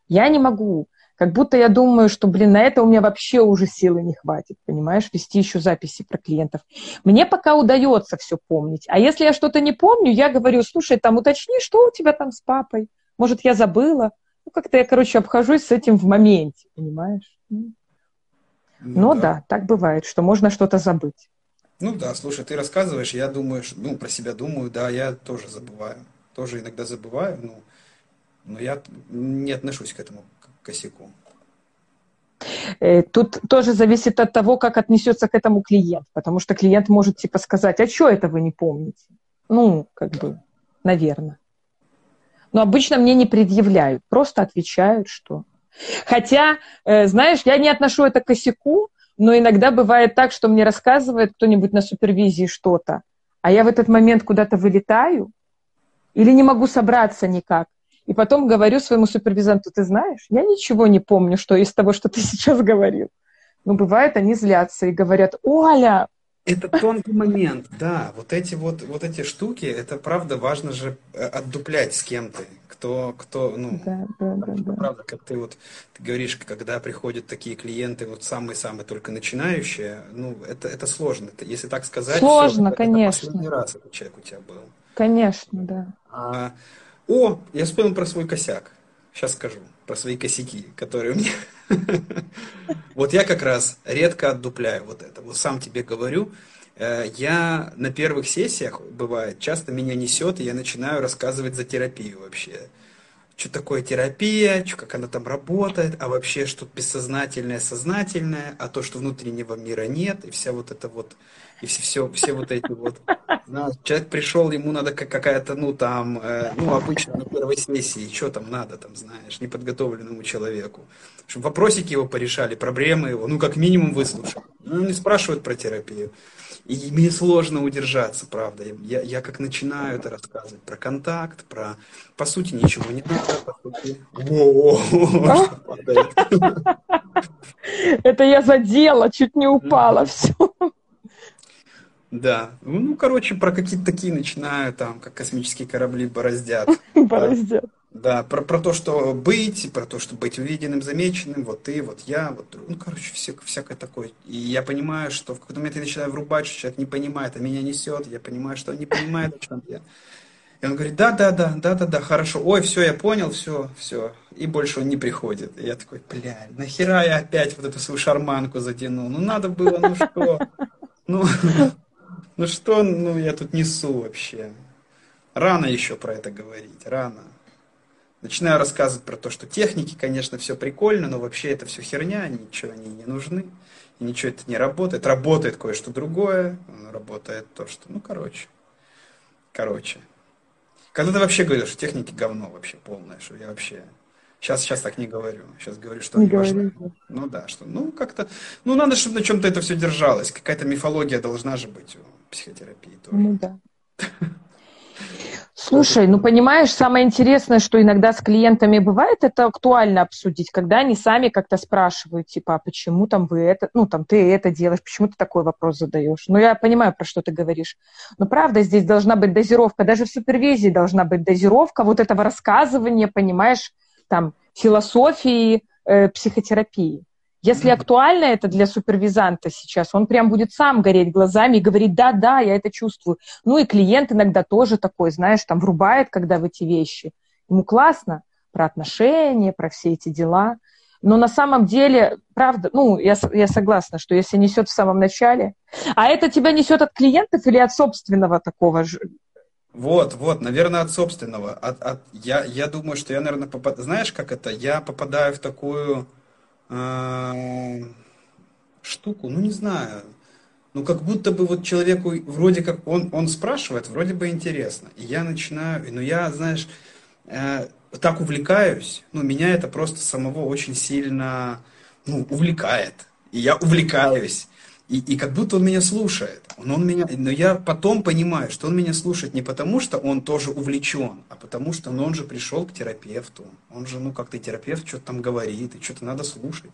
Я не могу как будто я думаю, что, блин, на это у меня вообще уже силы не хватит, понимаешь, вести еще записи про клиентов. Мне пока удается все помнить. А если я что-то не помню, я говорю, слушай, там уточни, что у тебя там с папой. Может, я забыла. Ну, как-то я, короче, обхожусь с этим в моменте, понимаешь? Ну, ну да. да, так бывает, что можно что-то забыть.
Ну да, слушай, ты рассказываешь, я думаю, ну, про себя думаю, да, я тоже забываю. Тоже иногда забываю, ну, но я не отношусь к этому косяку?
Э, тут тоже зависит от того, как отнесется к этому клиент, потому что клиент может типа сказать, а что это вы не помните? Ну, как бы, наверное. Но обычно мне не предъявляют, просто отвечают, что... Хотя, э, знаешь, я не отношу это к косяку, но иногда бывает так, что мне рассказывает кто-нибудь на супервизии что-то, а я в этот момент куда-то вылетаю или не могу собраться никак. И потом говорю своему супервизанту, ты знаешь, я ничего не помню, что из того, что ты сейчас говорил. Но бывает, они злятся и говорят, Оля,
Это тонкий момент, да. Вот эти вот, вот эти штуки, это правда важно же э, отдуплять с кем-то. Кто, кто, ну, да, да, да, да. правда, как ты вот ты говоришь, когда приходят такие клиенты, вот самые-самые только начинающие, ну, это, это сложно. Это, если так сказать,
сложно, все, конечно.
Это последний раз этот человек у тебя был.
Конечно, да.
А, о, я вспомнил про свой косяк. Сейчас скажу про свои косяки, которые у меня... Вот я как раз редко отдупляю вот это. Вот сам тебе говорю, э, я на первых сессиях, бывает, часто меня несет, и я начинаю рассказывать за терапию вообще. Что такое терапия, что, как она там работает, а вообще что бессознательное, сознательное, а то, что внутреннего мира нет, и вся вот это вот и все, все, все вот эти вот... Человек пришел, ему надо какая-то, ну, там, э, ну, обычно на первой сессии, что там надо, там, знаешь, неподготовленному человеку. Чтобы вопросики его порешали, проблемы его, ну, как минимум выслушали. Ну, не спрашивают про терапию. И мне сложно удержаться, правда. Я, я как начинаю это рассказывать про контакт, про... По сути, ничего не надо, по сути.
Это я задела, чуть не упала, все.
Да. Ну, короче, про какие-то такие начинаю, там, как космические корабли бороздят.
Бороздят.
Да, про, про то, что быть, про то, что быть увиденным, замеченным, вот ты, вот я, вот, ну, короче, все, всякое такое. И я понимаю, что в какой-то момент я начинаю врубать, что человек не понимает, а меня несет, я понимаю, что он не понимает, о чем я. И он говорит, да, да, да, да, да, да, хорошо, ой, все, я понял, все, все. И больше он не приходит. И я такой, бля, нахера я опять вот эту свою шарманку затянул? Ну, надо было, ну что? Ну, ну что, ну я тут несу вообще? Рано еще про это говорить, рано. Начинаю рассказывать про то, что техники, конечно, все прикольно, но вообще это все херня, ничего они не нужны, и ничего это не работает. Работает кое-что другое, работает то, что, ну, короче, короче. Когда ты вообще говоришь, что техники говно вообще полное, что я вообще Сейчас, сейчас так не говорю. Сейчас говорю, что не важно. Ну да, что, ну как-то, ну надо, чтобы на чем-то это все держалось. Какая-то мифология должна же быть у психотерапии тоже.
Ну да. Слушай, ну понимаешь, самое интересное, что иногда с клиентами бывает, это актуально обсудить, когда они сами как-то спрашивают, типа, а почему там вы это, ну там ты это делаешь, почему ты такой вопрос задаешь. Ну я понимаю, про что ты говоришь. Но правда, здесь должна быть дозировка, даже в супервизии должна быть дозировка вот этого рассказывания, понимаешь, там, философии э, психотерапии. Если актуально это для супервизанта сейчас, он прям будет сам гореть глазами и говорить, да, да, я это чувствую. Ну и клиент иногда тоже такой, знаешь, там врубает, когда в эти вещи. Ему классно про отношения, про все эти дела. Но на самом деле, правда, ну, я, я согласна, что если несет в самом начале, а это тебя несет от клиентов или от собственного такого же
вот, вот, наверное, от собственного. От, от, я, я думаю, что я, наверное, попад... знаешь, как это? Я попадаю в такую э, штуку, ну не знаю. Ну, как будто бы вот человеку вроде как он, он спрашивает, вроде бы интересно. И я начинаю, ну я, знаешь, э, так увлекаюсь, ну, меня это просто самого очень сильно, ну, увлекает. И я увлекаюсь. И, и как будто он меня слушает. Он, он меня, но я потом понимаю, что он меня слушает не потому, что он тоже увлечен, а потому что ну, он же пришел к терапевту. Он же, ну, как-то терапевт что-то там говорит, и что-то надо слушать.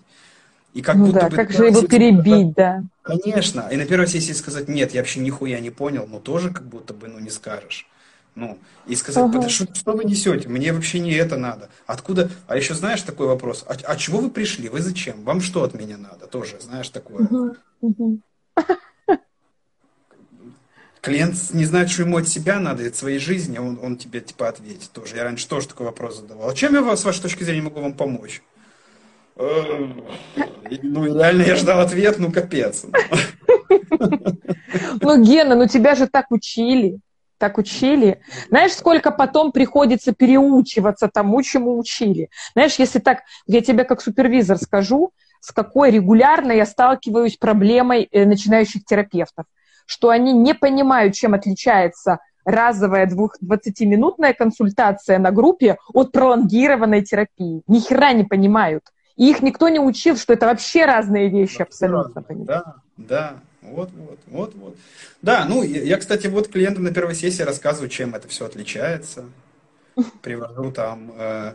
И как ну будто да, бы как же его перебить, да.
Конечно. И на первой сессии сказать, нет, я вообще нихуя не понял, но тоже как будто бы, ну, не скажешь. Ну, и сказать, ага. что, что вы несете? Мне вообще не это надо. Откуда? А еще знаешь такой вопрос, а, а чего вы пришли? Вы зачем? Вам что от меня надо? Тоже, знаешь, такое. Угу. Угу. Клиент не знает, что ему от себя надо, от своей жизни, он, он тебе типа ответит тоже. Я раньше тоже такой вопрос задавал. А чем я с вашей точки зрения могу вам помочь? Э, ну, реально я ждал ответ, ну, капец.
Ну, Гена, ну тебя же так учили так учили. Знаешь, сколько потом приходится переучиваться тому, чему учили. Знаешь, если так, я тебе как супервизор скажу, с какой регулярно я сталкиваюсь проблемой э, начинающих терапевтов, что они не понимают, чем отличается разовая 20-минутная консультация на группе от пролонгированной терапии. Ни хера не понимают. И их никто не учил, что это вообще разные вещи абсолютно.
Да, да. Вот, вот, вот, вот. Да, ну, я, кстати, вот клиентам на первой сессии рассказываю, чем это все отличается. Привожу там э,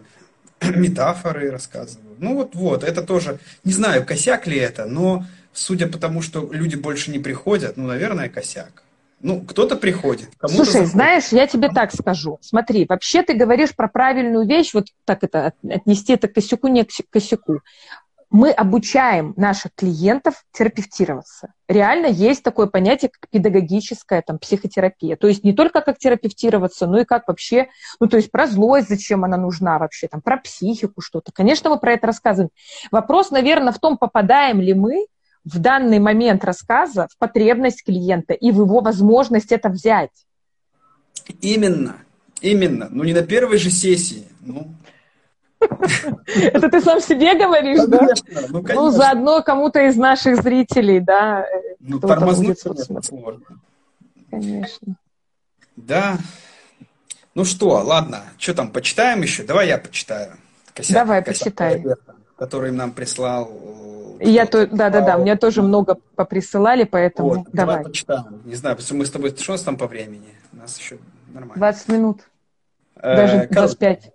метафоры, рассказываю. Ну, вот, вот, это тоже, не знаю, косяк ли это, но судя по тому, что люди больше не приходят, ну, наверное, косяк. Ну, кто-то приходит.
Слушай, заходит. знаешь, я тебе так скажу. Смотри, вообще ты говоришь про правильную вещь, вот так это отнести это к косяку, не к косяку мы обучаем наших клиентов терапевтироваться. Реально есть такое понятие, как педагогическая там, психотерапия. То есть не только как терапевтироваться, но и как вообще, ну то есть про злость, зачем она нужна вообще, там, про психику что-то. Конечно, мы про это рассказываем. Вопрос, наверное, в том, попадаем ли мы в данный момент рассказа в потребность клиента и в его возможность это взять.
Именно, именно. Ну не на первой же сессии. Ну,
это ты сам себе говоришь, да? Ну. Ну, заодно кому-то из наших зрителей, да.
Э, ну, тормознуть сложно.
Конечно.
Да. Ну что, ладно, что там, почитаем еще? Давай я почитаю.
Косяк, Давай, косяк, почитай.
Который нам прислал.
Э, я то, да, да, да, мне тоже много поприсылали, поэтому вот,
давай. давай почитаем. Не знаю, что мы с тобой, что у нас там по времени? У нас еще нормально.
20 минут. Э, Даже 25.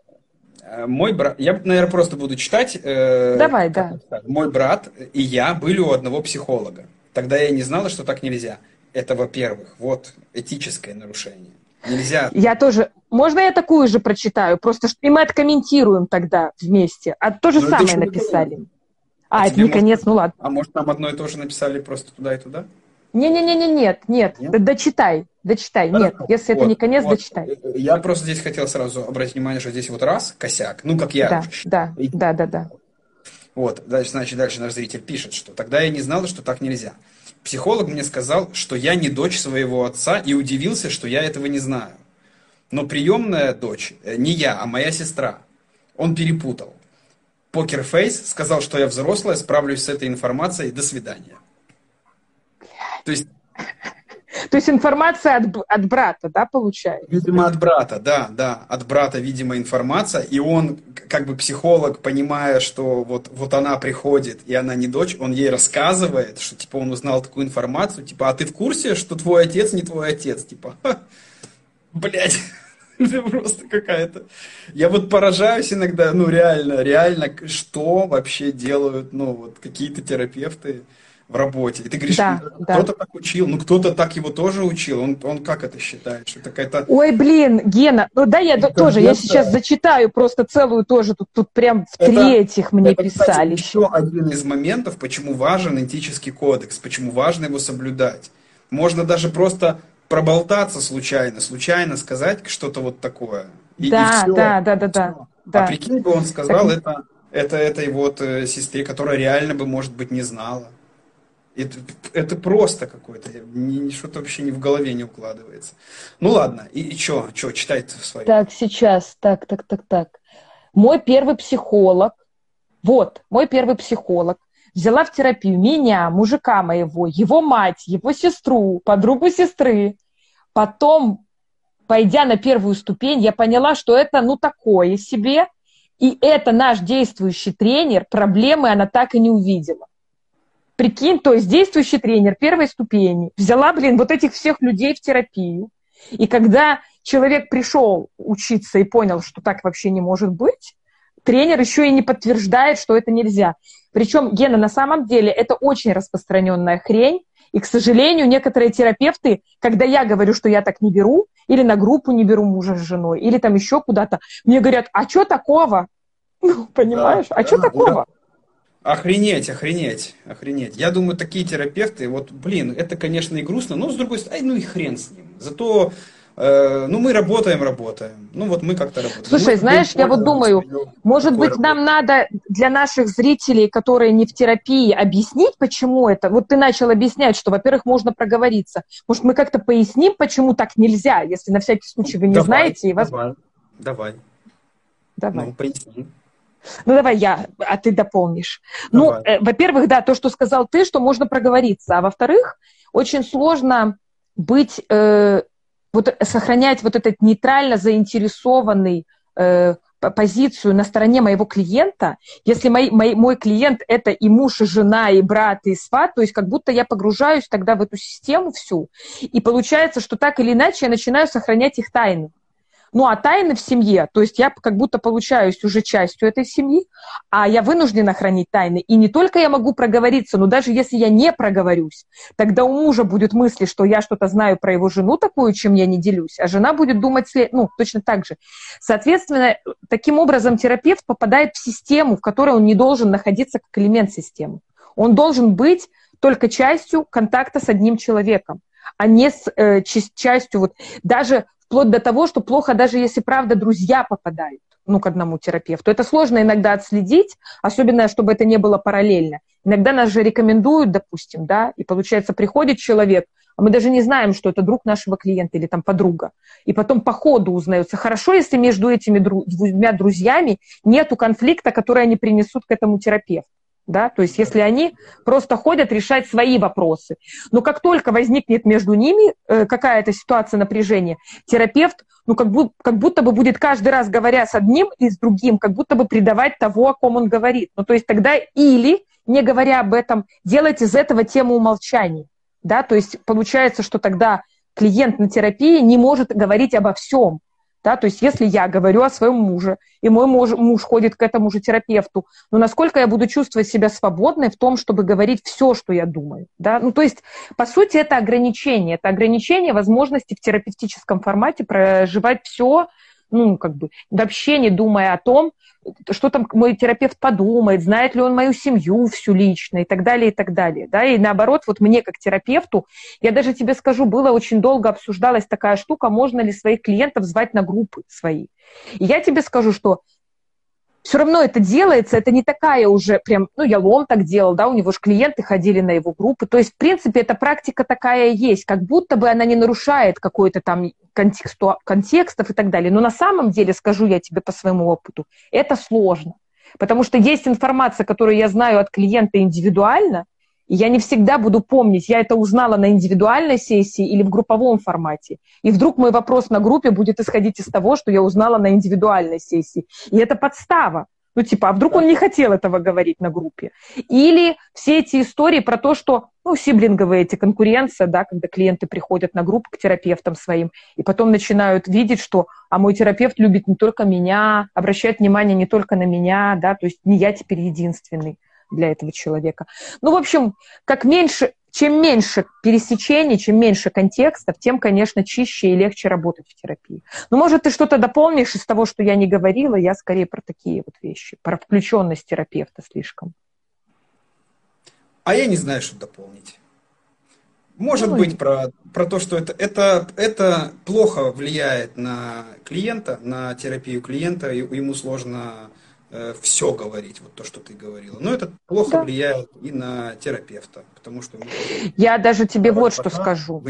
Э, мой брат, я, наверное, просто буду читать.
Давай, да.
Мой брат и я были у одного психолога. Тогда я не знала, что так нельзя. Это, во-первых, вот этическое нарушение. Нельзя.
Я тоже. Можно я такую же прочитаю? Просто и мы откомментируем тогда вместе. А то же Но ну, самое написали. А, а это не может... конец, ну ладно.
А может, нам одно и то же написали просто туда и туда?
Не-не-не, нет, нет, нет, дочитай, дочитай, нет, если вот, это не конец, вот. дочитай.
Я просто здесь хотел сразу обратить внимание, что здесь вот раз, косяк, ну, как я
да, Да, и... да, да, да.
Вот, дальше, значит, дальше наш зритель пишет, что тогда я не знала, что так нельзя. Психолог мне сказал, что я не дочь своего отца, и удивился, что я этого не знаю. Но приемная дочь э, не я, а моя сестра. Он перепутал. Покерфейс сказал, что я взрослая, справлюсь с этой информацией, до свидания.
То есть... То есть информация от, от брата, да, получается?
Видимо, от брата, да, да. От брата, видимо, информация. И он, как бы психолог, понимая, что вот, вот она приходит, и она не дочь, он ей рассказывает, что, типа, он узнал такую информацию, типа, а ты в курсе, что твой отец не твой отец? Типа, блядь. Это просто какая-то... Я вот поражаюсь иногда, ну, реально, реально, что вообще делают, ну, вот, какие-то терапевты в работе. И ты говоришь, да, кто-то да. так учил, ну кто-то так его тоже учил. Он, он как это считает? Что это какая-то...
Ой, блин, Гена, ну да, я это тоже, я сейчас зачитаю просто целую тоже, тут, тут прям в это, третьих мне это, писали.
Кстати, еще один из моментов, почему важен этический кодекс, почему важно его соблюдать. Можно даже просто проболтаться случайно, случайно сказать что-то вот такое.
И, да, и все, да, да, да, да,
да. А прикинь бы он сказал так... это, это этой вот э, сестре, которая реально бы, может быть, не знала. Это, это просто какое-то, что-то вообще не в голове не укладывается. Ну ладно, и, и что, что, читай свое.
Так, сейчас, так, так, так, так. Мой первый психолог, вот, мой первый психолог, взяла в терапию меня, мужика моего, его мать, его сестру, подругу сестры. Потом, пойдя на первую ступень, я поняла, что это, ну, такое себе. И это наш действующий тренер, проблемы она так и не увидела. Прикинь, то есть действующий тренер первой ступени взяла, блин, вот этих всех людей в терапию. И когда человек пришел учиться и понял, что так вообще не может быть, тренер еще и не подтверждает, что это нельзя. Причем, Гена, на самом деле это очень распространенная хрень. И, к сожалению, некоторые терапевты, когда я говорю, что я так не беру, или на группу не беру мужа с женой, или там еще куда-то, мне говорят, а что такого? Ну, понимаешь? Да, а что да, такого? Да.
Охренеть, охренеть, охренеть. Я думаю, такие терапевты, вот, блин, это, конечно, и грустно, но с другой стороны, ну и хрен с ним. Зато, ну, мы работаем, работаем. Ну, вот мы как-то работаем.
Слушай,
мы
знаешь, я вот думаю, может быть, работаем. нам надо для наших зрителей, которые не в терапии, объяснить, почему это. Вот ты начал объяснять, что, во-первых, можно проговориться. Может, мы как-то поясним, почему так нельзя, если на всякий случай вы не давай, знаете. И вас...
Давай, давай.
Давай. Ну, поясним. Ну, давай я, а ты дополнишь. Ну, давай. Ну, э, во-первых, да, то, что сказал ты, что можно проговориться. А во-вторых, очень сложно быть, э, вот, сохранять вот этот нейтрально заинтересованный э, позицию на стороне моего клиента, если мой, мой, мой клиент это и муж, и жена, и брат, и сват, то есть как будто я погружаюсь тогда в эту систему всю, и получается, что так или иначе я начинаю сохранять их тайны. Ну, а тайны в семье, то есть я как будто получаюсь уже частью этой семьи, а я вынуждена хранить тайны. И не только я могу проговориться, но даже если я не проговорюсь, тогда у мужа будет мысли, что я что-то знаю про его жену такую, чем я не делюсь, а жена будет думать, ну, точно так же. Соответственно, таким образом терапевт попадает в систему, в которой он не должен находиться как элемент системы. Он должен быть только частью контакта с одним человеком, а не с э, частью, вот даже вплоть до того, что плохо даже если, правда, друзья попадают ну, к одному терапевту. Это сложно иногда отследить, особенно, чтобы это не было параллельно. Иногда нас же рекомендуют, допустим, да, и получается, приходит человек, а мы даже не знаем, что это друг нашего клиента или там подруга. И потом по ходу узнается. Хорошо, если между этими двумя друзьями нету конфликта, который они принесут к этому терапевту да, то есть если они просто ходят решать свои вопросы. Но как только возникнет между ними э, какая-то ситуация напряжения, терапевт, ну, как, будто, как будто бы будет каждый раз, говоря с одним и с другим, как будто бы предавать того, о ком он говорит. Ну, то есть тогда или, не говоря об этом, делать из этого тему умолчания, да, то есть получается, что тогда клиент на терапии не может говорить обо всем, да, то есть если я говорю о своем муже, и мой муж, муж ходит к этому же терапевту, ну насколько я буду чувствовать себя свободной в том, чтобы говорить все, что я думаю. Да? Ну, то есть, по сути, это ограничение. Это ограничение возможности в терапевтическом формате проживать все, ну, как бы, вообще не думая о том, что там мой терапевт подумает, знает ли он мою семью всю лично и так далее, и так далее. Да? И наоборот, вот мне как терапевту, я даже тебе скажу, было очень долго обсуждалась такая штука, можно ли своих клиентов звать на группы свои. И я тебе скажу, что все равно это делается, это не такая уже прям, ну, я лом так делал, да, у него же клиенты ходили на его группы, то есть, в принципе, эта практика такая есть, как будто бы она не нарушает какой-то там контексту, контекстов и так далее, но на самом деле, скажу я тебе по своему опыту, это сложно, потому что есть информация, которую я знаю от клиента индивидуально, и я не всегда буду помнить, я это узнала на индивидуальной сессии или в групповом формате. И вдруг мой вопрос на группе будет исходить из того, что я узнала на индивидуальной сессии. И это подстава. Ну, типа, а вдруг он не хотел этого говорить на группе? Или все эти истории про то, что, ну, сиблинговые эти конкуренция, да, когда клиенты приходят на группу к терапевтам своим, и потом начинают видеть, что, а мой терапевт любит не только меня, обращает внимание не только на меня, да, то есть не я теперь единственный для этого человека. Ну, в общем, как меньше, чем меньше пересечений, чем меньше контекстов, тем, конечно, чище и легче работать в терапии. Ну, может, ты что-то дополнишь из того, что я не говорила, я скорее про такие вот вещи, про включенность терапевта слишком.
А я не знаю, что дополнить. Может ну, быть, про, про то, что это, это, это плохо влияет на клиента, на терапию клиента, ему сложно все говорить, вот то, что ты говорила. Но это плохо да. влияет и на терапевта, потому что...
Я даже тебе вот что скажу.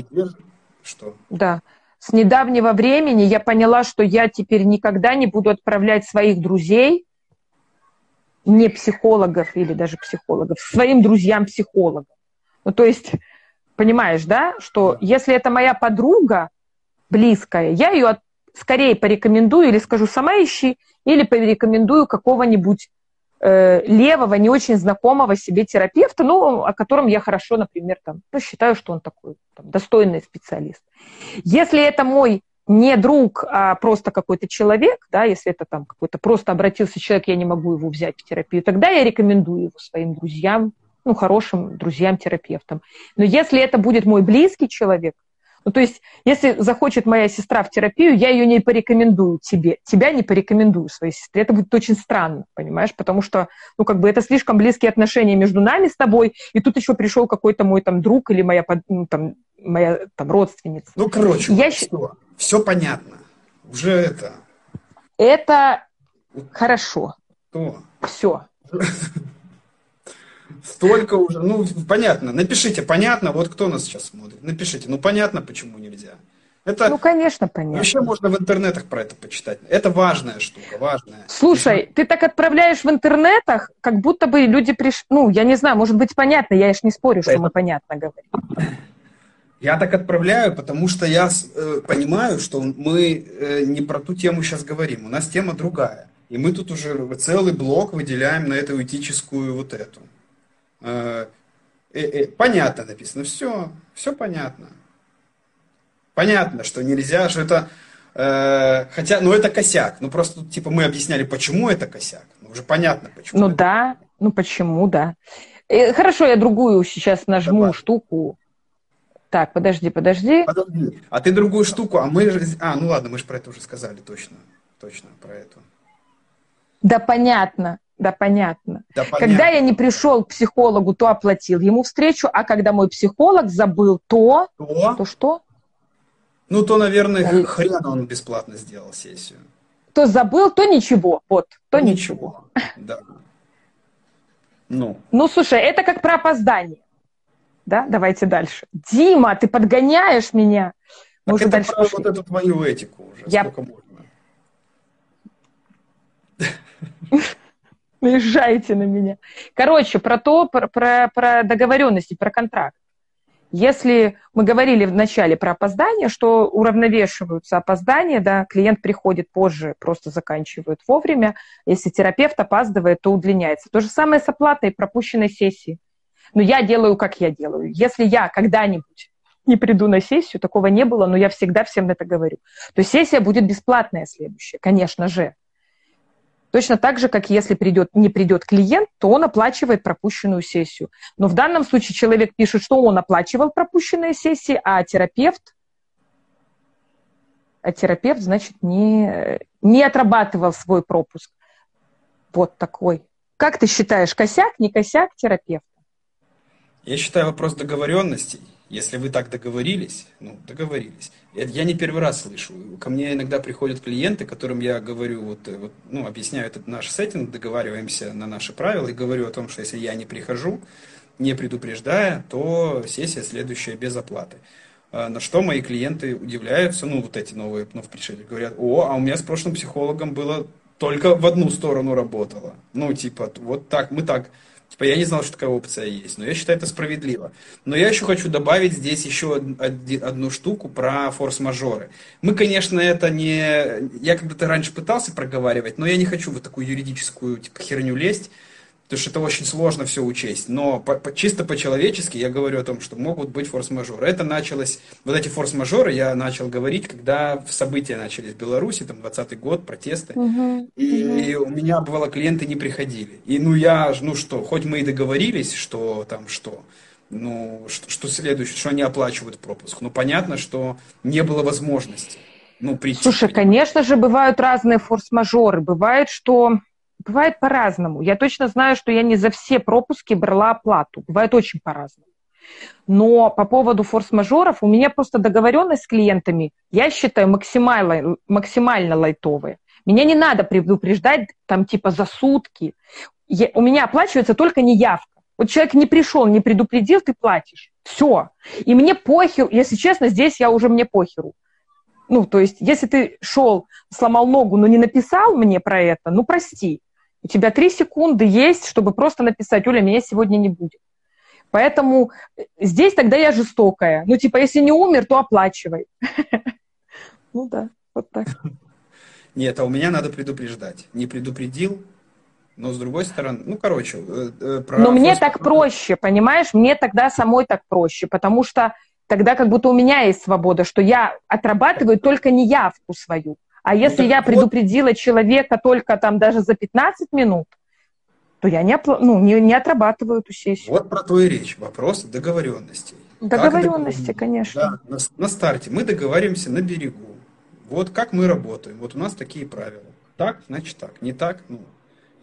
Что?
Да. С недавнего времени я поняла, что я теперь никогда не буду отправлять своих друзей, не психологов или даже психологов, своим друзьям-психологам. Ну, то есть, понимаешь, да, что да. если это моя подруга близкая, я ее от, скорее порекомендую или скажу, сама ищи, или порекомендую какого-нибудь э, левого, не очень знакомого себе терапевта, ну, о котором я хорошо, например, там, ну, считаю, что он такой там, достойный специалист. Если это мой не друг, а просто какой-то человек, да, если это там какой-то просто обратился человек, я не могу его взять в терапию, тогда я рекомендую его своим друзьям, ну, хорошим друзьям-терапевтам. Но если это будет мой близкий человек, ну, то есть, если захочет моя сестра в терапию, я ее не порекомендую тебе, тебя не порекомендую своей сестре. Это будет очень странно, понимаешь? Потому что, ну, как бы это слишком близкие отношения между нами с тобой, и тут еще пришел какой-то мой там друг или моя, ну, там, моя там родственница.
Ну, короче, я... все, все понятно. Уже это...
Это хорошо. Что? Все.
Столько уже, ну, понятно. Напишите, понятно, вот кто нас сейчас смотрит. Напишите, ну, понятно, почему нельзя.
Это ну, конечно, понятно.
Вообще можно в интернетах про это почитать. Это важная штука, важная.
Слушай, Если... ты так отправляешь в интернетах, как будто бы люди пришли... Ну, я не знаю, может быть, понятно, я ж не спорю, что это... мы понятно говорим.
Я так отправляю, потому что я э, понимаю, что мы э, не про ту тему сейчас говорим. У нас тема другая. И мы тут уже целый блок выделяем на эту этическую вот эту. Э, э, э, понятно написано, все, все понятно. Понятно, что нельзя, что это Э, хотя, ну это косяк. Ну просто, типа, мы объясняли, почему это косяк. Ну уже понятно, почему.
Ну да, ну почему, да. Э, хорошо, я другую сейчас нажму Давай. штуку. Так, подожди, подожди. Подожди.
А ты другую штуку, а мы же... А, ну ладно, мы же про это уже сказали, точно. Точно, про это.
Да понятно, да понятно. Да, понятно. Когда я не пришел к психологу, то оплатил ему встречу, а когда мой психолог забыл, то... То, то что?
Ну, то, наверное, а... хрен он бесплатно сделал сессию.
То забыл, то ничего. Вот, то ничего.
ничего. Да.
Ну. ну, слушай, это как про опоздание. Да, давайте дальше. Дима, ты подгоняешь меня.
Мы так уже это дальше про пошли. вот эту твою этику уже. Я... Сколько можно?
Наезжаете на меня. Короче, про то, про, про, про договоренности, про контракт. Если мы говорили в начале про опоздание, что уравновешиваются опоздания, да, клиент приходит позже, просто заканчивает вовремя. Если терапевт опаздывает, то удлиняется. То же самое с оплатой пропущенной сессии. Но я делаю, как я делаю. Если я когда-нибудь не приду на сессию, такого не было, но я всегда всем это говорю, то сессия будет бесплатная следующая, конечно же. Точно так же, как если придет, не придет клиент, то он оплачивает пропущенную сессию. Но в данном случае человек пишет, что он оплачивал пропущенные сессии, а терапевт, а терапевт, значит, не, не отрабатывал свой пропуск. Вот такой. Как ты считаешь, косяк, не косяк терапевта?
Я считаю вопрос договоренностей. Если вы так договорились, ну, договорились. Я не первый раз слышу. Ко мне иногда приходят клиенты, которым я говорю, вот, э, вот, ну, объясняю этот наш сеттинг, договариваемся на наши правила и говорю о том, что если я не прихожу, не предупреждая, то сессия следующая без оплаты. А, на что мои клиенты удивляются, ну, вот эти новые вновь пришли, говорят, о, а у меня с прошлым психологом было только в одну сторону работало. Ну, типа, вот так, мы так Типа я не знал, что такая опция есть, но я считаю это справедливо. Но я еще хочу добавить здесь еще одну штуку про форс-мажоры. Мы, конечно, это не... Я когда-то раньше пытался проговаривать, но я не хочу в такую юридическую типа, херню лезть потому что это очень сложно все учесть. Но по, по, чисто по-человечески я говорю о том, что могут быть форс-мажоры. Это началось, вот эти форс-мажоры я начал говорить, когда события начались в Беларуси, там 20-й год, протесты. Угу, и, угу. и у меня, бывало, клиенты не приходили. И ну я, ну что, хоть мы и договорились, что там что, ну, что, что следующее, что они оплачивают пропуск. Ну, понятно, что не было возможности. Ну, прийти.
Слушай, конечно же, бывают разные форс-мажоры. Бывает, что Бывает по-разному. Я точно знаю, что я не за все пропуски брала оплату. Бывает очень по-разному. Но по поводу форс-мажоров у меня просто договоренность с клиентами, я считаю, максимально, максимально лайтовая. Меня не надо предупреждать там типа за сутки. Я, у меня оплачивается только неявка. Вот человек не пришел, не предупредил, ты платишь. Все. И мне похер, если честно, здесь я уже мне похеру. Ну, то есть, если ты шел, сломал ногу, но не написал мне про это, ну, прости. У тебя три секунды есть, чтобы просто написать, Оля, меня сегодня не будет. Поэтому э, здесь тогда я жестокая. Ну, типа, если не умер, то оплачивай. Ну да, вот так.
Нет, а у меня надо предупреждать. Не предупредил, но с другой стороны, ну, короче. Э,
э, про но мне так проще, понимаешь? Мне тогда самой так проще, потому что тогда как будто у меня есть свобода, что я отрабатываю только неявку свою. А ну, если я предупредила вот... человека только там даже за 15 минут, то я не, ну, не, не отрабатываю эту сессию.
Вот про то и речь. Вопрос договоренностей.
Договоренности, конечно.
Да, на, на старте мы договариваемся на берегу. Вот как мы работаем. Вот у нас такие правила. Так, значит так. Не так, ну.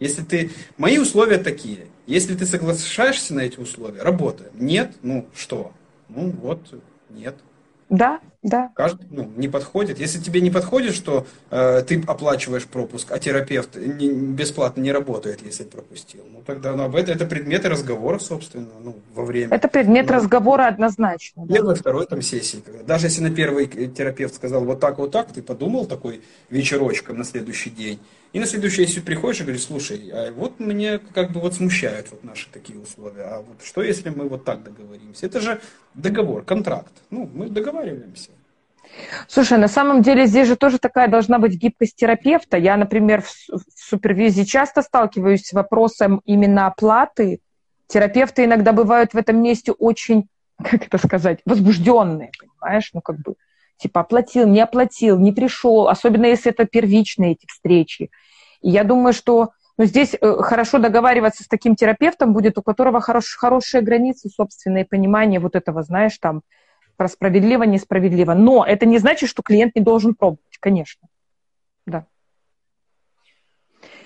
Если ты... Мои условия такие. Если ты соглашаешься на эти условия, работаем. Нет, ну что? Ну вот, нет.
Да, да.
Каждый, ну, не подходит. Если тебе не подходит, что э, ты оплачиваешь пропуск, а терапевт не, бесплатно не работает, если пропустил, ну тогда ну, это, это предметы разговора, собственно, ну, во время.
Это предмет ну, разговора однозначно.
Первой, да. второй там сессии. Когда, даже если на первый терапевт сказал вот так, вот так, ты подумал такой вечерочком на следующий день, и на следующий если приходишь и говоришь, слушай, а вот мне как бы вот смущают вот наши такие условия, а вот что если мы вот так договоримся? Это же договор, контракт. Ну, мы договариваемся.
Слушай, на самом деле здесь же тоже такая должна быть гибкость терапевта. Я, например, в супервизии часто сталкиваюсь с вопросом именно оплаты. Терапевты иногда бывают в этом месте очень, как это сказать, возбужденные, понимаешь? Ну, как бы Типа оплатил, не оплатил, не пришел, особенно если это первичные эти встречи. И я думаю, что ну, здесь э, хорошо договариваться с таким терапевтом будет, у которого хорош, хорошие границы, собственное понимание вот этого, знаешь, там, про справедливо, несправедливо. Но это не значит, что клиент не должен пробовать, конечно. Да.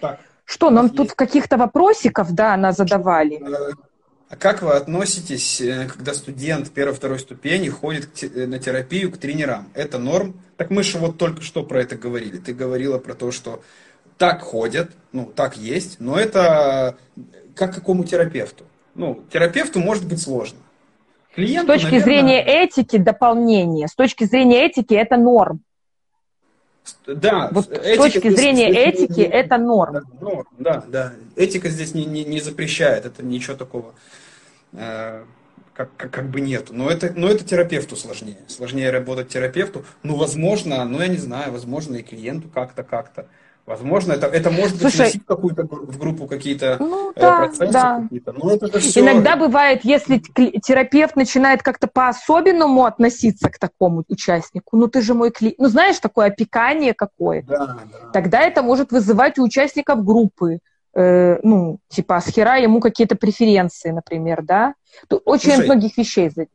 Так, что, нам есть... тут каких-то вопросиков, да, она задавали?
А как вы относитесь, э, когда студент первой-второй ступени ходит э, на терапию к тренерам? Это норм? Так мы же вот только что про это говорили. Ты говорила про то, что так ходят, ну, так есть, но это как какому терапевту? Ну, терапевту может быть сложно.
Клиенту, с точки наверное... зрения этики, дополнение. С точки зрения этики это норм.
Да,
вот с точки зрения здесь, этики не, это норм. Да,
норм. Да, да. Этика здесь не, не, не запрещает, это ничего такого э, как, как, как бы нету. Но это, но это терапевту сложнее. Сложнее работать терапевту. Ну, возможно, ну я не знаю, возможно, и клиенту как-то, как-то. Возможно, это, это может быть Слушай, вносить какую-то в группу какие-то ну, э, да, процессы да. какие-то.
Но это все... Иногда бывает, если терапевт начинает как-то по-особенному относиться к такому участнику, ну ты же мой клиент, ну знаешь, такое опекание какое-то, да, да. тогда это может вызывать у участников группы, э, ну, типа, с хера ему какие-то преференции, например, да? Тут очень Слушай, многих вещей зависит.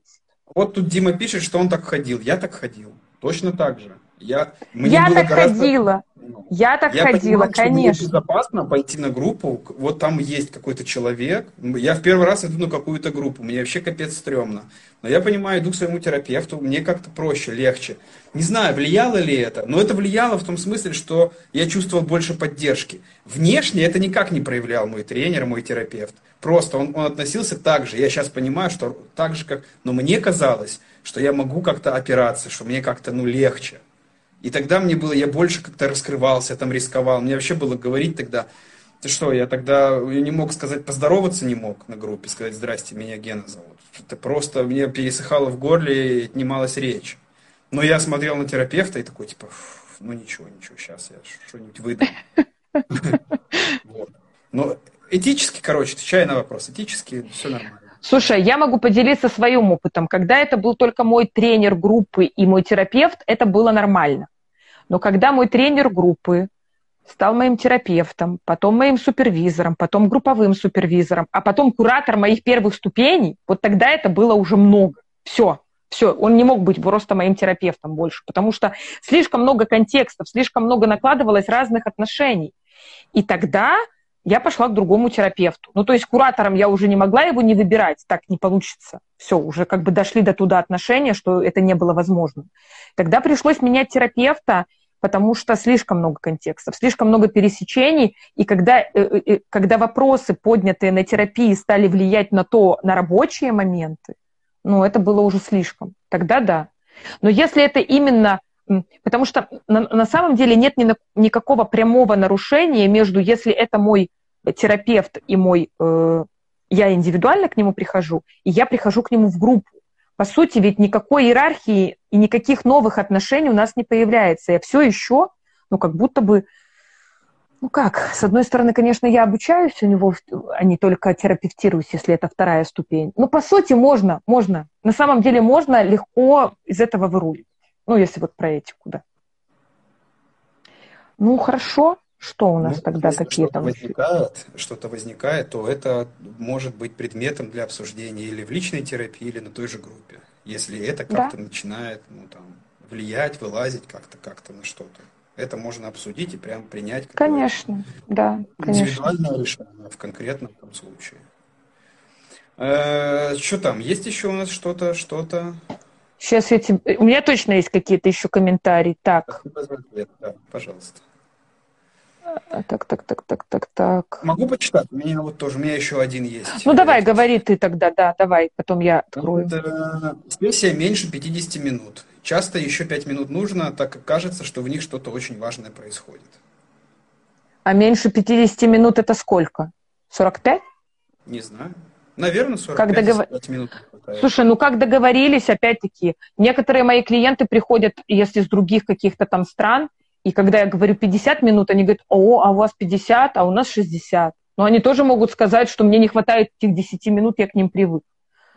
Вот тут Дима пишет, что он так ходил. Я так ходил. Точно так же. Я,
мне я так гораздо... ходила. Я так я ходила, понимаю, конечно. Что
безопасно пойти на группу, вот там есть какой-то человек. Я в первый раз иду на какую-то группу, мне вообще капец стрёмно. Но я понимаю, иду к своему терапевту, мне как-то проще, легче. Не знаю, влияло ли это, но это влияло в том смысле, что я чувствовал больше поддержки. Внешне это никак не проявлял мой тренер, мой терапевт. Просто он, он относился так же. Я сейчас понимаю, что так же, как... Но мне казалось, что я могу как-то опираться, что мне как-то, ну, легче. И тогда мне было, я больше как-то раскрывался, я там рисковал. Мне вообще было говорить тогда, ты что, я тогда я не мог сказать, поздороваться не мог на группе, сказать, здрасте, меня Гена зовут. Это просто мне пересыхало в горле и отнималась речь. Но я смотрел на терапевта и такой, типа, ну ничего, ничего, сейчас я что-нибудь выдам. Но этически, короче, отвечая на вопрос, этически все нормально.
Слушай, я могу поделиться своим опытом. Когда это был только мой тренер группы и мой терапевт, это было нормально. Но когда мой тренер группы стал моим терапевтом, потом моим супервизором, потом групповым супервизором, а потом куратор моих первых ступеней, вот тогда это было уже много. Все, все, он не мог быть просто моим терапевтом больше, потому что слишком много контекстов, слишком много накладывалось разных отношений. И тогда я пошла к другому терапевту. Ну, то есть куратором я уже не могла его не выбирать, так не получится. Все, уже как бы дошли до туда отношения, что это не было возможно. Тогда пришлось менять терапевта, потому что слишком много контекстов, слишком много пересечений, и когда, э, э, э, когда вопросы, поднятые на терапии, стали влиять на то, на рабочие моменты, ну, это было уже слишком. Тогда да. Но если это именно Потому что на, на самом деле нет ни, никакого прямого нарушения между, если это мой терапевт и мой, э, я индивидуально к нему прихожу, и я прихожу к нему в группу. По сути, ведь никакой иерархии и никаких новых отношений у нас не появляется. Я все еще, ну, как будто бы, ну как, с одной стороны, конечно, я обучаюсь у него, а не только терапевтируюсь, если это вторая ступень. Но по сути можно, можно. На самом деле можно легко из этого выруливать. Ну, если вот про этику, да. Ну, хорошо. Что у нас ну, тогда какие там?
Возникает, что-то возникает, то это может быть предметом для обсуждения или в личной терапии, или на той же группе. Если это как-то да? начинает ну, там, влиять, вылазить как-то как-то на что-то. Это можно обсудить и прям принять.
Конечно, да.
Индивидуальное конечно. решение в конкретном там случае. Э, что там? Есть еще у нас что-то, что-то?
Сейчас я тебе... У меня точно есть какие-то еще комментарии. Так.
Да, пожалуйста.
Так, так, так, так, так, так.
Могу почитать? У меня вот тоже, у меня еще один есть.
Ну давай, говори ты тогда, да, давай, потом я открою.
Это сессия меньше 50 минут. Часто еще 5 минут нужно, так как кажется, что в них что-то очень важное происходит.
А меньше 50 минут это сколько? 45?
Не знаю. Наверное, 45 как догов... минут.
Слушай, ну как договорились, опять-таки, некоторые мои клиенты приходят, если с других каких-то там стран, и когда я говорю 50 минут, они говорят, о, а у вас 50, а у нас 60. Но они тоже могут сказать, что мне не хватает этих 10 минут, я к ним привык.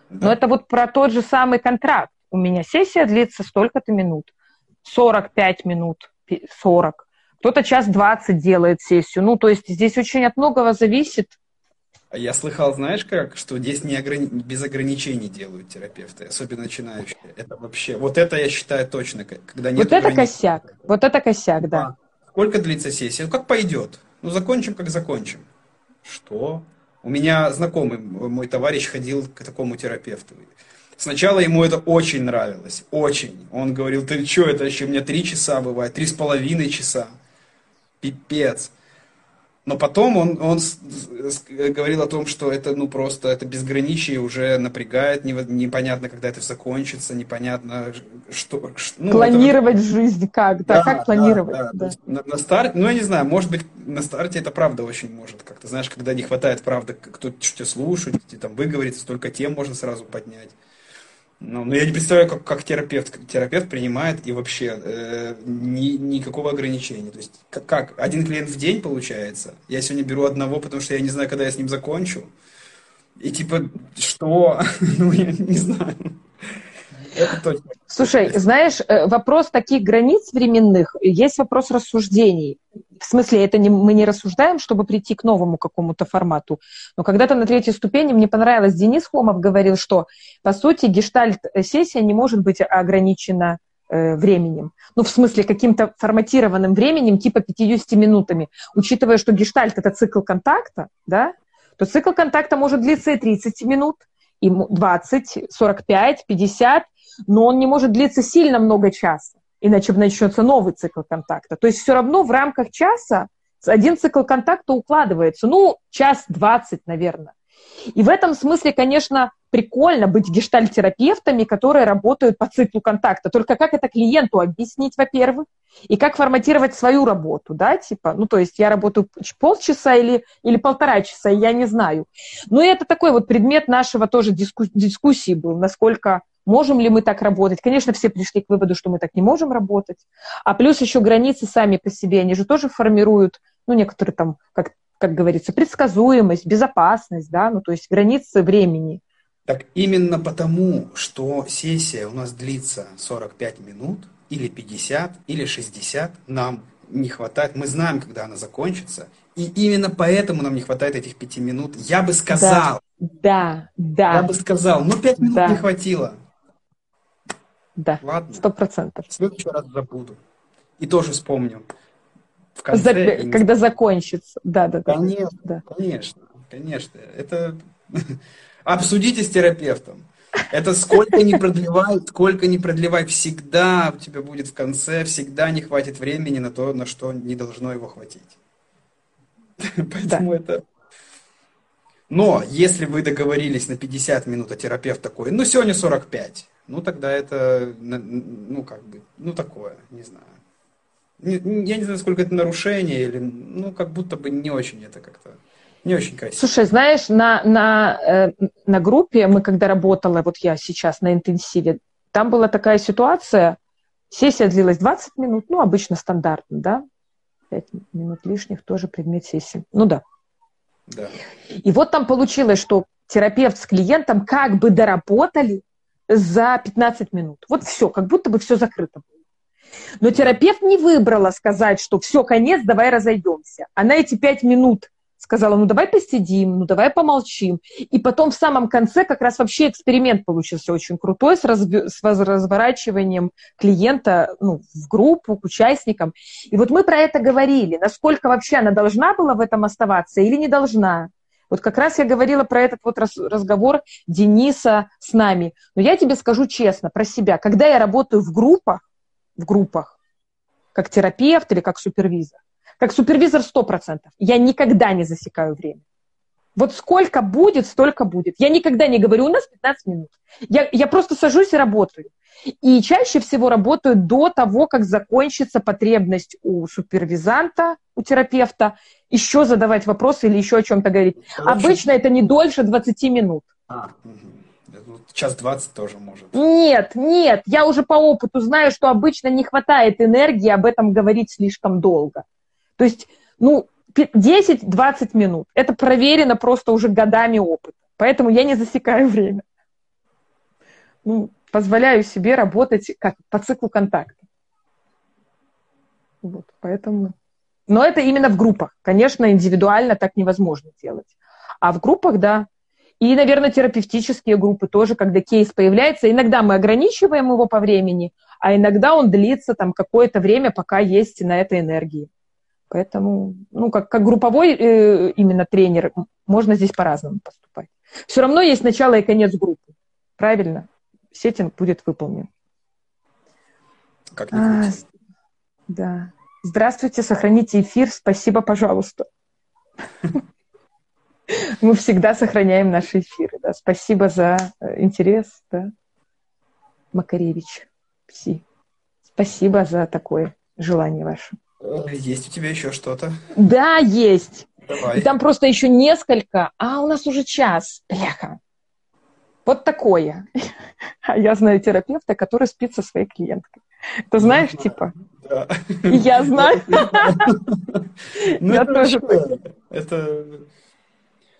Да. Но это вот про тот же самый контракт. У меня сессия длится столько-то минут. 45 минут, 40. Кто-то час 20 делает сессию. Ну, то есть здесь очень от многого зависит.
А я слыхал, знаешь как, что здесь не ограни... без ограничений делают терапевты, особенно начинающие. Это вообще, вот это я считаю точно, когда нет
Вот это косяк, вот это косяк, да. А,
сколько длится сессия? Ну, как пойдет. Ну, закончим, как закончим. Что? У меня знакомый, мой товарищ ходил к такому терапевту. Сначала ему это очень нравилось, очень. Он говорил, ты что, это еще у меня три часа бывает, три с половиной часа. Пипец. Но потом он, он говорил о том, что это ну просто это безграничие уже напрягает, непонятно, когда это закончится, непонятно, что...
Ну, планировать это... жизнь как, да, да как планировать. Да, да.
Да. На, на старте, ну я не знаю, может быть, на старте это правда очень может как-то, знаешь, когда не хватает правда, кто-то тебя слушает, там выговорится, столько тем можно сразу поднять. Ну, но я не представляю, как, как терапевт, терапевт принимает и вообще э, ни, никакого ограничения. То есть как, как? Один клиент в день получается? Я сегодня беру одного, потому что я не знаю, когда я с ним закончу. И типа, что? ну, я не знаю.
Слушай, знаешь, э, вопрос таких границ временных, есть вопрос рассуждений. В смысле, это не, мы не рассуждаем, чтобы прийти к новому какому-то формату. Но когда-то на третьей ступени мне понравилось, Денис Хомов говорил, что, по сути, гештальт-сессия не может быть ограничена э, временем. Ну, в смысле, каким-то форматированным временем, типа 50 минутами. Учитывая, что гештальт – это цикл контакта, да, то цикл контакта может длиться и 30 минут, и 20, 45, 50, но он не может длиться сильно много часа, иначе начнется новый цикл контакта. То есть все равно в рамках часа один цикл контакта укладывается, ну, час двадцать, наверное. И в этом смысле, конечно, прикольно быть гештальтерапевтами, которые работают по циклу контакта. Только как это клиенту объяснить, во-первых, и как форматировать свою работу, да, типа, ну, то есть я работаю полчаса или, или полтора часа, я не знаю. Но это такой вот предмет нашего тоже диску, дискуссии был, насколько Можем ли мы так работать? Конечно, все пришли к выводу, что мы так не можем работать. А плюс еще границы сами по себе, они же тоже формируют, ну, некоторые там, как, как говорится, предсказуемость, безопасность, да, ну, то есть границы времени.
Так именно потому, что сессия у нас длится 45 минут, или 50, или 60, нам не хватает, мы знаем, когда она закончится, и именно поэтому нам не хватает этих пяти минут. Я бы сказал.
Да, да.
Я бы сказал, ну пять минут да. не хватило.
Да, сто процентов.
В следующий раз забуду. И тоже вспомню.
В конце, За, когда закончится. Да, да,
да. Конечно, да. конечно, конечно. Это обсудите с терапевтом. Это сколько не продлевай, сколько не продлевай, всегда у тебя будет в конце, всегда не хватит времени на то, на что не должно его хватить. Поэтому да. это... Но если вы договорились на 50 минут, а терапевт такой, ну сегодня 45, ну тогда это, ну как бы, ну такое, не знаю. Я не знаю, сколько это нарушение, или, ну как будто бы не очень это как-то, не очень красиво.
Слушай, знаешь, на, на, э, на группе, мы когда работала, вот я сейчас на интенсиве, там была такая ситуация, сессия длилась 20 минут, ну обычно стандартно, да, 5 минут лишних тоже предмет сессии. Ну да.
Да.
И вот там получилось, что терапевт с клиентом как бы доработали, за 15 минут. Вот все, как будто бы все закрыто было. Но терапевт не выбрала сказать, что все, конец, давай разойдемся. Она эти пять минут сказала, ну давай посидим, ну давай помолчим. И потом в самом конце как раз вообще эксперимент получился очень крутой с, разв... с разворачиванием клиента ну, в группу, к участникам. И вот мы про это говорили, насколько вообще она должна была в этом оставаться или не должна. Вот как раз я говорила про этот вот разговор Дениса с нами. Но я тебе скажу честно про себя. Когда я работаю в группах, в группах, как терапевт или как супервизор, как супервизор 100%, я никогда не засекаю время. Вот сколько будет, столько будет. Я никогда не говорю, у нас 15 минут. Я, я просто сажусь и работаю. И чаще всего работаю до того, как закончится потребность у супервизанта, у терапевта, еще задавать вопросы или еще о чем-то говорить. Короче, Обычно это не дольше 20 минут. А,
угу. час 20 тоже может.
Нет, нет, я уже по опыту знаю, что обычно не хватает энергии об этом говорить слишком долго. То есть, ну, 10-20 минут. Это проверено просто уже годами опыта. Поэтому я не засекаю время. Ну, позволяю себе работать как по циклу контакта. Вот, поэтому... Но это именно в группах. Конечно, индивидуально так невозможно делать. А в группах, да. И, наверное, терапевтические группы тоже, когда кейс появляется. Иногда мы ограничиваем его по времени, а иногда он длится там какое-то время, пока есть на это энергии. Поэтому, ну, как, как групповой э, именно тренер, можно здесь по-разному поступать. Все равно есть начало и конец группы. Правильно? Сеттинг будет выполнен.
Как а,
Да. Здравствуйте, сохраните эфир. Спасибо, пожалуйста. Мы всегда сохраняем наши эфиры. Да. Спасибо за э, интерес, да. Макаревич, пси. Спасибо за такое желание ваше.
Есть у тебя еще что-то?
Да, есть.
Давай.
И там просто еще несколько, а у нас уже час. Ляха. Вот такое. А я знаю терапевта, который спит со своей клиенткой. Ты знаешь, типа? Да. Я знаю.
Ну, я тоже. Это...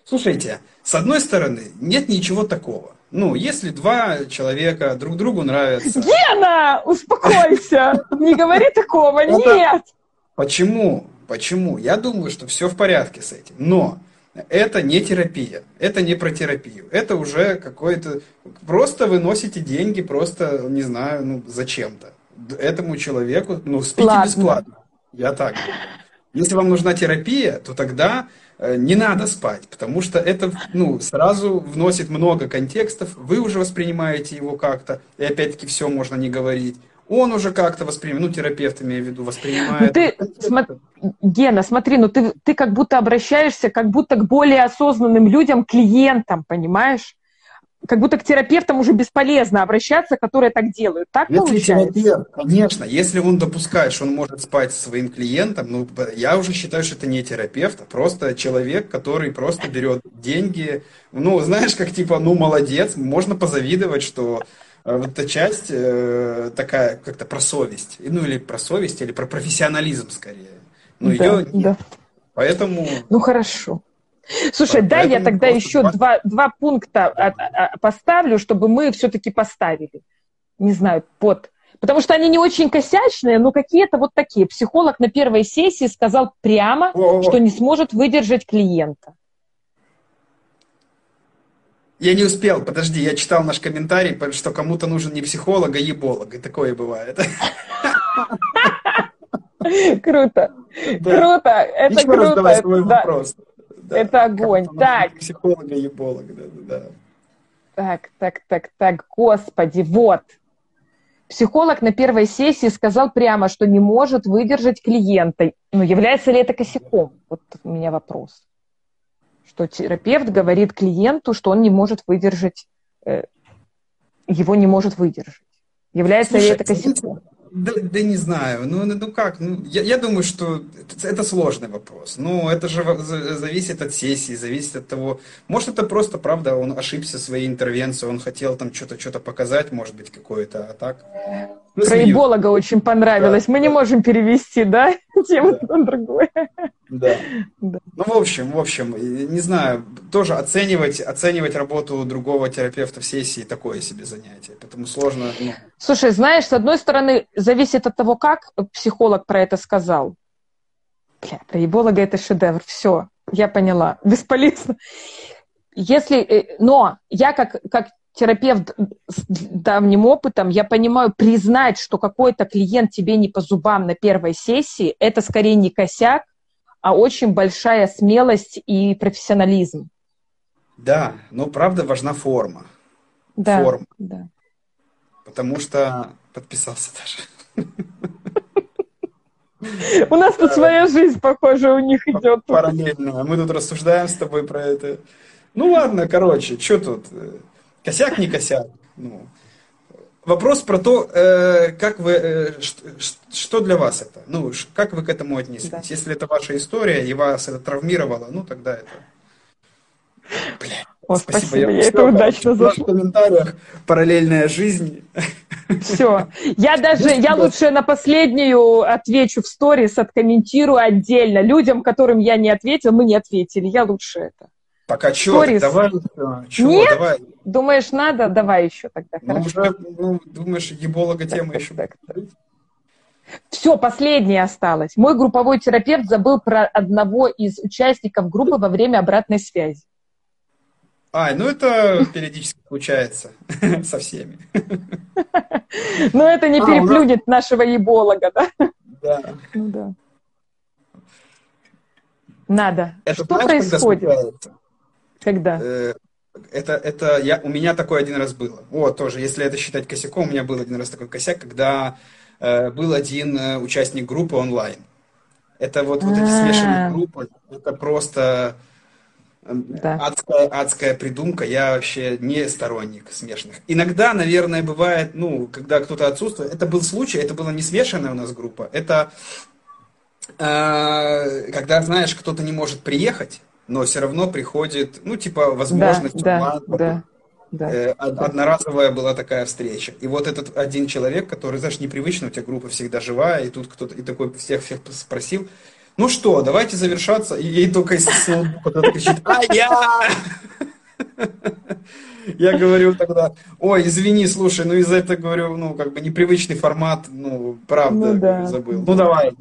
Слушайте, с одной стороны, нет ничего такого. Ну, если два человека друг другу нравятся...
Гена, успокойся! Не говори такого, нет!
Почему? Почему? Я думаю, что все в порядке с этим. Но это не терапия, это не про терапию, это уже какой-то... Просто вы носите деньги, просто, не знаю, ну, зачем-то. Этому человеку, ну, спите Ладно. бесплатно. Я так думаю. Если вам нужна терапия, то тогда э, не надо спать, потому что это ну, сразу вносит много контекстов, вы уже воспринимаете его как-то, и опять-таки все можно не говорить он уже как-то воспринимает, ну, терапевт, имею в виду, воспринимает. Ну,
ты, см... Гена, смотри, ну ты, ты как будто обращаешься как будто к более осознанным людям, клиентам, понимаешь? Как будто к терапевтам уже бесполезно обращаться, которые так делают. Так
если
получается?
Терапевт, конечно, если он допускает, что он может спать со своим клиентом, ну, я уже считаю, что это не терапевт, а просто человек, который просто берет деньги. Ну, знаешь, как типа, ну, молодец, можно позавидовать, что вот эта часть э, такая как-то про совесть. Ну, или про совесть, или про профессионализм скорее. Ну,
да, ее
нет. Да. Поэтому...
Ну, хорошо. Слушай, дай я тогда еще два, два пункта от, от, поставлю, чтобы мы все-таки поставили. Не знаю, под. Потому что они не очень косячные, но какие-то вот такие. Психолог на первой сессии сказал прямо, О-о-о. что не сможет выдержать клиента.
Я не успел, подожди, я читал наш комментарий, что кому-то нужен не психолог, а еболог, и такое бывает.
Круто, круто, это круто. Это огонь. Так.
Психолога, еболог, да, да.
Так, так, так, так, господи, вот. Психолог на первой сессии сказал прямо, что не может выдержать клиента. Ну, является ли это косяком? Вот у меня вопрос что терапевт говорит клиенту, что он не может выдержать, э, его не может выдержать. Является Слушай, ли это косяком?
Да, да не знаю. Ну, ну, ну как? Ну, я, я думаю, что это сложный вопрос. Ну, это же зависит от сессии, зависит от того. Может, это просто, правда, он ошибся своей интервенцией, он хотел там что-то что показать, может быть, какое-то, а так.
Ну, Про очень понравилось. Да, Мы не можем перевести, да? Тему да. на другое.
Да. да. Ну, в общем, в общем, не знаю, тоже оценивать, оценивать работу другого терапевта в сессии такое себе занятие, поэтому сложно. Ну...
Слушай, знаешь, с одной стороны, зависит от того, как психолог про это сказал. Бля, про еболога это шедевр, все, я поняла, бесполезно. Если, э, но я как, как терапевт с давним опытом, я понимаю, признать, что какой-то клиент тебе не по зубам на первой сессии, это скорее не косяк, а очень большая смелость и профессионализм.
Да, но правда важна форма.
Да, форма. да.
Потому что подписался даже.
У нас тут своя жизнь, похоже, у них идет.
Параллельно. Мы тут рассуждаем с тобой про это. Ну ладно, короче, что тут? Косяк не косяк. Ну, вопрос про то, э, как вы, э, что для вас это, ну, как вы к этому отнеслись. Да. Если это ваша история и вас это травмировало, ну, тогда это...
Бля, О, спасибо, спасибо, я, я это удачно
зашла. В комментариях параллельная жизнь.
Все. Я даже, я лучше на последнюю отвечу в сторис, откомментирую отдельно. Людям, которым я не ответил, мы не ответили. Я лучше это.
Пока что, давай.
Чего, Нет? давай. Думаешь, надо? Давай еще тогда.
Ну, уже, ну, думаешь, еболога тема еще. Так, так.
Все, последнее осталось. Мой групповой терапевт забыл про одного из участников группы во время обратной связи.
А, ну это периодически случается со всеми.
Ну это не а, переплюнет нашего еболога, да? Да. Ну да. Надо.
Это
Что происходит? Когда?
Э, это, это я, у меня такое один раз было. Вот, тоже, если это считать косяком, у меня был один раз такой косяк, когда э, был один э, участник группы онлайн. Это вот, вот эти смешанные а. группы, это просто да. адская, адская придумка. Я вообще не сторонник смешанных. Иногда, наверное, бывает, ну, когда кто-то отсутствует. Это был случай, это была не смешанная у нас группа. Это э, когда, знаешь, кто-то не может приехать, но все равно приходит, ну, типа, возможность
да, да, да,
да, э, одноразовая была такая встреча. И вот этот один человек, который, знаешь, непривычно, у тебя группа всегда живая, и тут кто-то, и такой всех-всех спросил, ну что, давайте завершаться. И ей только из ноутбука кричит, а я! Я говорю тогда, ой, извини, слушай, ну из-за этого, говорю, ну, как бы непривычный формат, ну, правда, ну, да. забыл. Ну, давай,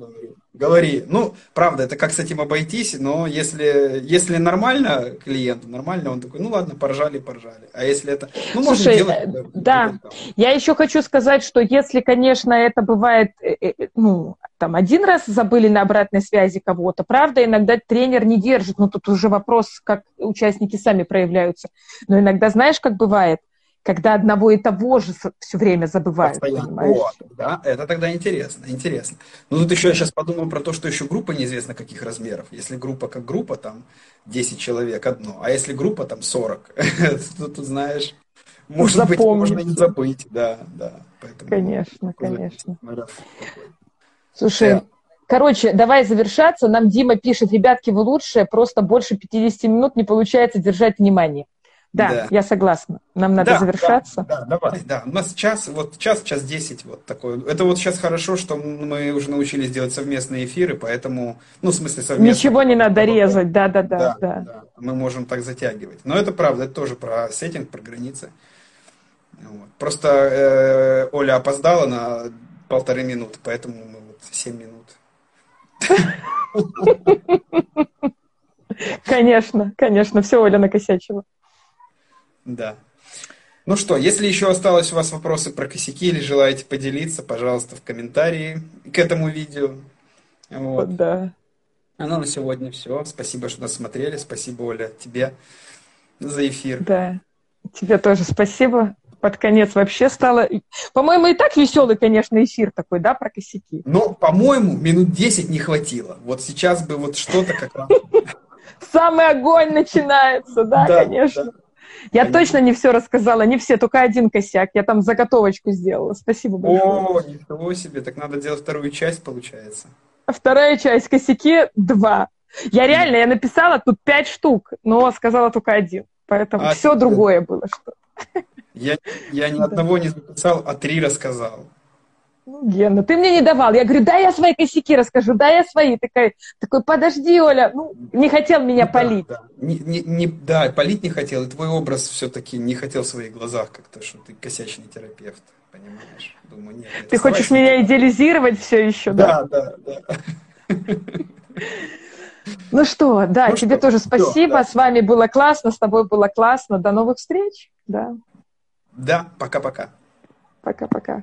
говори. Ну, правда, это как с этим обойтись, но если, если нормально клиенту, нормально, он такой, ну, ладно, поржали, поржали. А если это, ну, можно Слушай, делать.
Э, да, я еще хочу сказать, что если, конечно, это бывает, э, э, ну, там один раз забыли на обратной связи кого-то. Правда, иногда тренер не держит, но тут уже вопрос, как участники сами проявляются. Но иногда, знаешь, как бывает, когда одного и того же все время забывают.
Вот, да, это тогда интересно, интересно. Ну, тут еще я сейчас подумал про то, что еще группа неизвестно каких размеров. Если группа как группа, там 10 человек одно, а если группа там 40, тут, знаешь, может быть, можно не забыть, да, да.
Конечно, конечно. Слушай, да. короче, давай завершаться. Нам Дима пишет, ребятки, вы лучшие, просто больше 50 минут не получается держать внимание. Да, да. я согласна. Нам надо да, завершаться.
Да, да, давай, да. У нас час, вот час, час десять, вот такой. Это вот сейчас хорошо, что мы уже научились делать совместные эфиры, поэтому, ну, в смысле совместно.
Ничего не надо резать, да, да, да, да, да. да.
Мы можем так затягивать. Но это правда, это тоже про сеттинг, про границы. Вот. Просто э, Оля опоздала на полторы минуты, поэтому мы 7 минут.
Конечно, конечно, все Оля накосячила.
Да. Ну что, если еще осталось у вас вопросы про косяки или желаете поделиться, пожалуйста, в комментарии к этому видео.
Вот. Да.
А ну на сегодня все. Спасибо, что нас смотрели. Спасибо, Оля, тебе за эфир.
Да. Тебе тоже спасибо под конец вообще стало... По-моему, и так веселый, конечно, эфир такой, да, про косяки.
Но, по-моему, минут 10 не хватило. Вот сейчас бы вот что-то как раз...
Самый огонь начинается, да, конечно. Я Конечно. точно не все рассказала, не все, только один косяк. Я там заготовочку сделала. Спасибо большое.
О, ничего себе, так надо делать вторую часть, получается.
Вторая часть косяки два. Я реально, я написала тут пять штук, но сказала только один. Поэтому а, все другое было что.
Я, я ни одного не записал, а три рассказал.
Ну, Гена, ты мне не давал. Я говорю, да, я свои косяки расскажу, да, я свои. Такой, такой подожди, Оля, ну, не хотел меня ну, полить.
Да, Не, не, не, да, полить не хотел, и твой образ все-таки не хотел в своих глазах как-то, что ты косячный терапевт, понимаешь?
Думаю, нет. Ты хочешь меня идеализировать все еще,
да? Да, да, да.
Ну что, да, ну тебе что, тоже спасибо. Все, да. С вами было классно, с тобой было классно. До новых встреч. Да.
Да, пока-пока.
Пока-пока.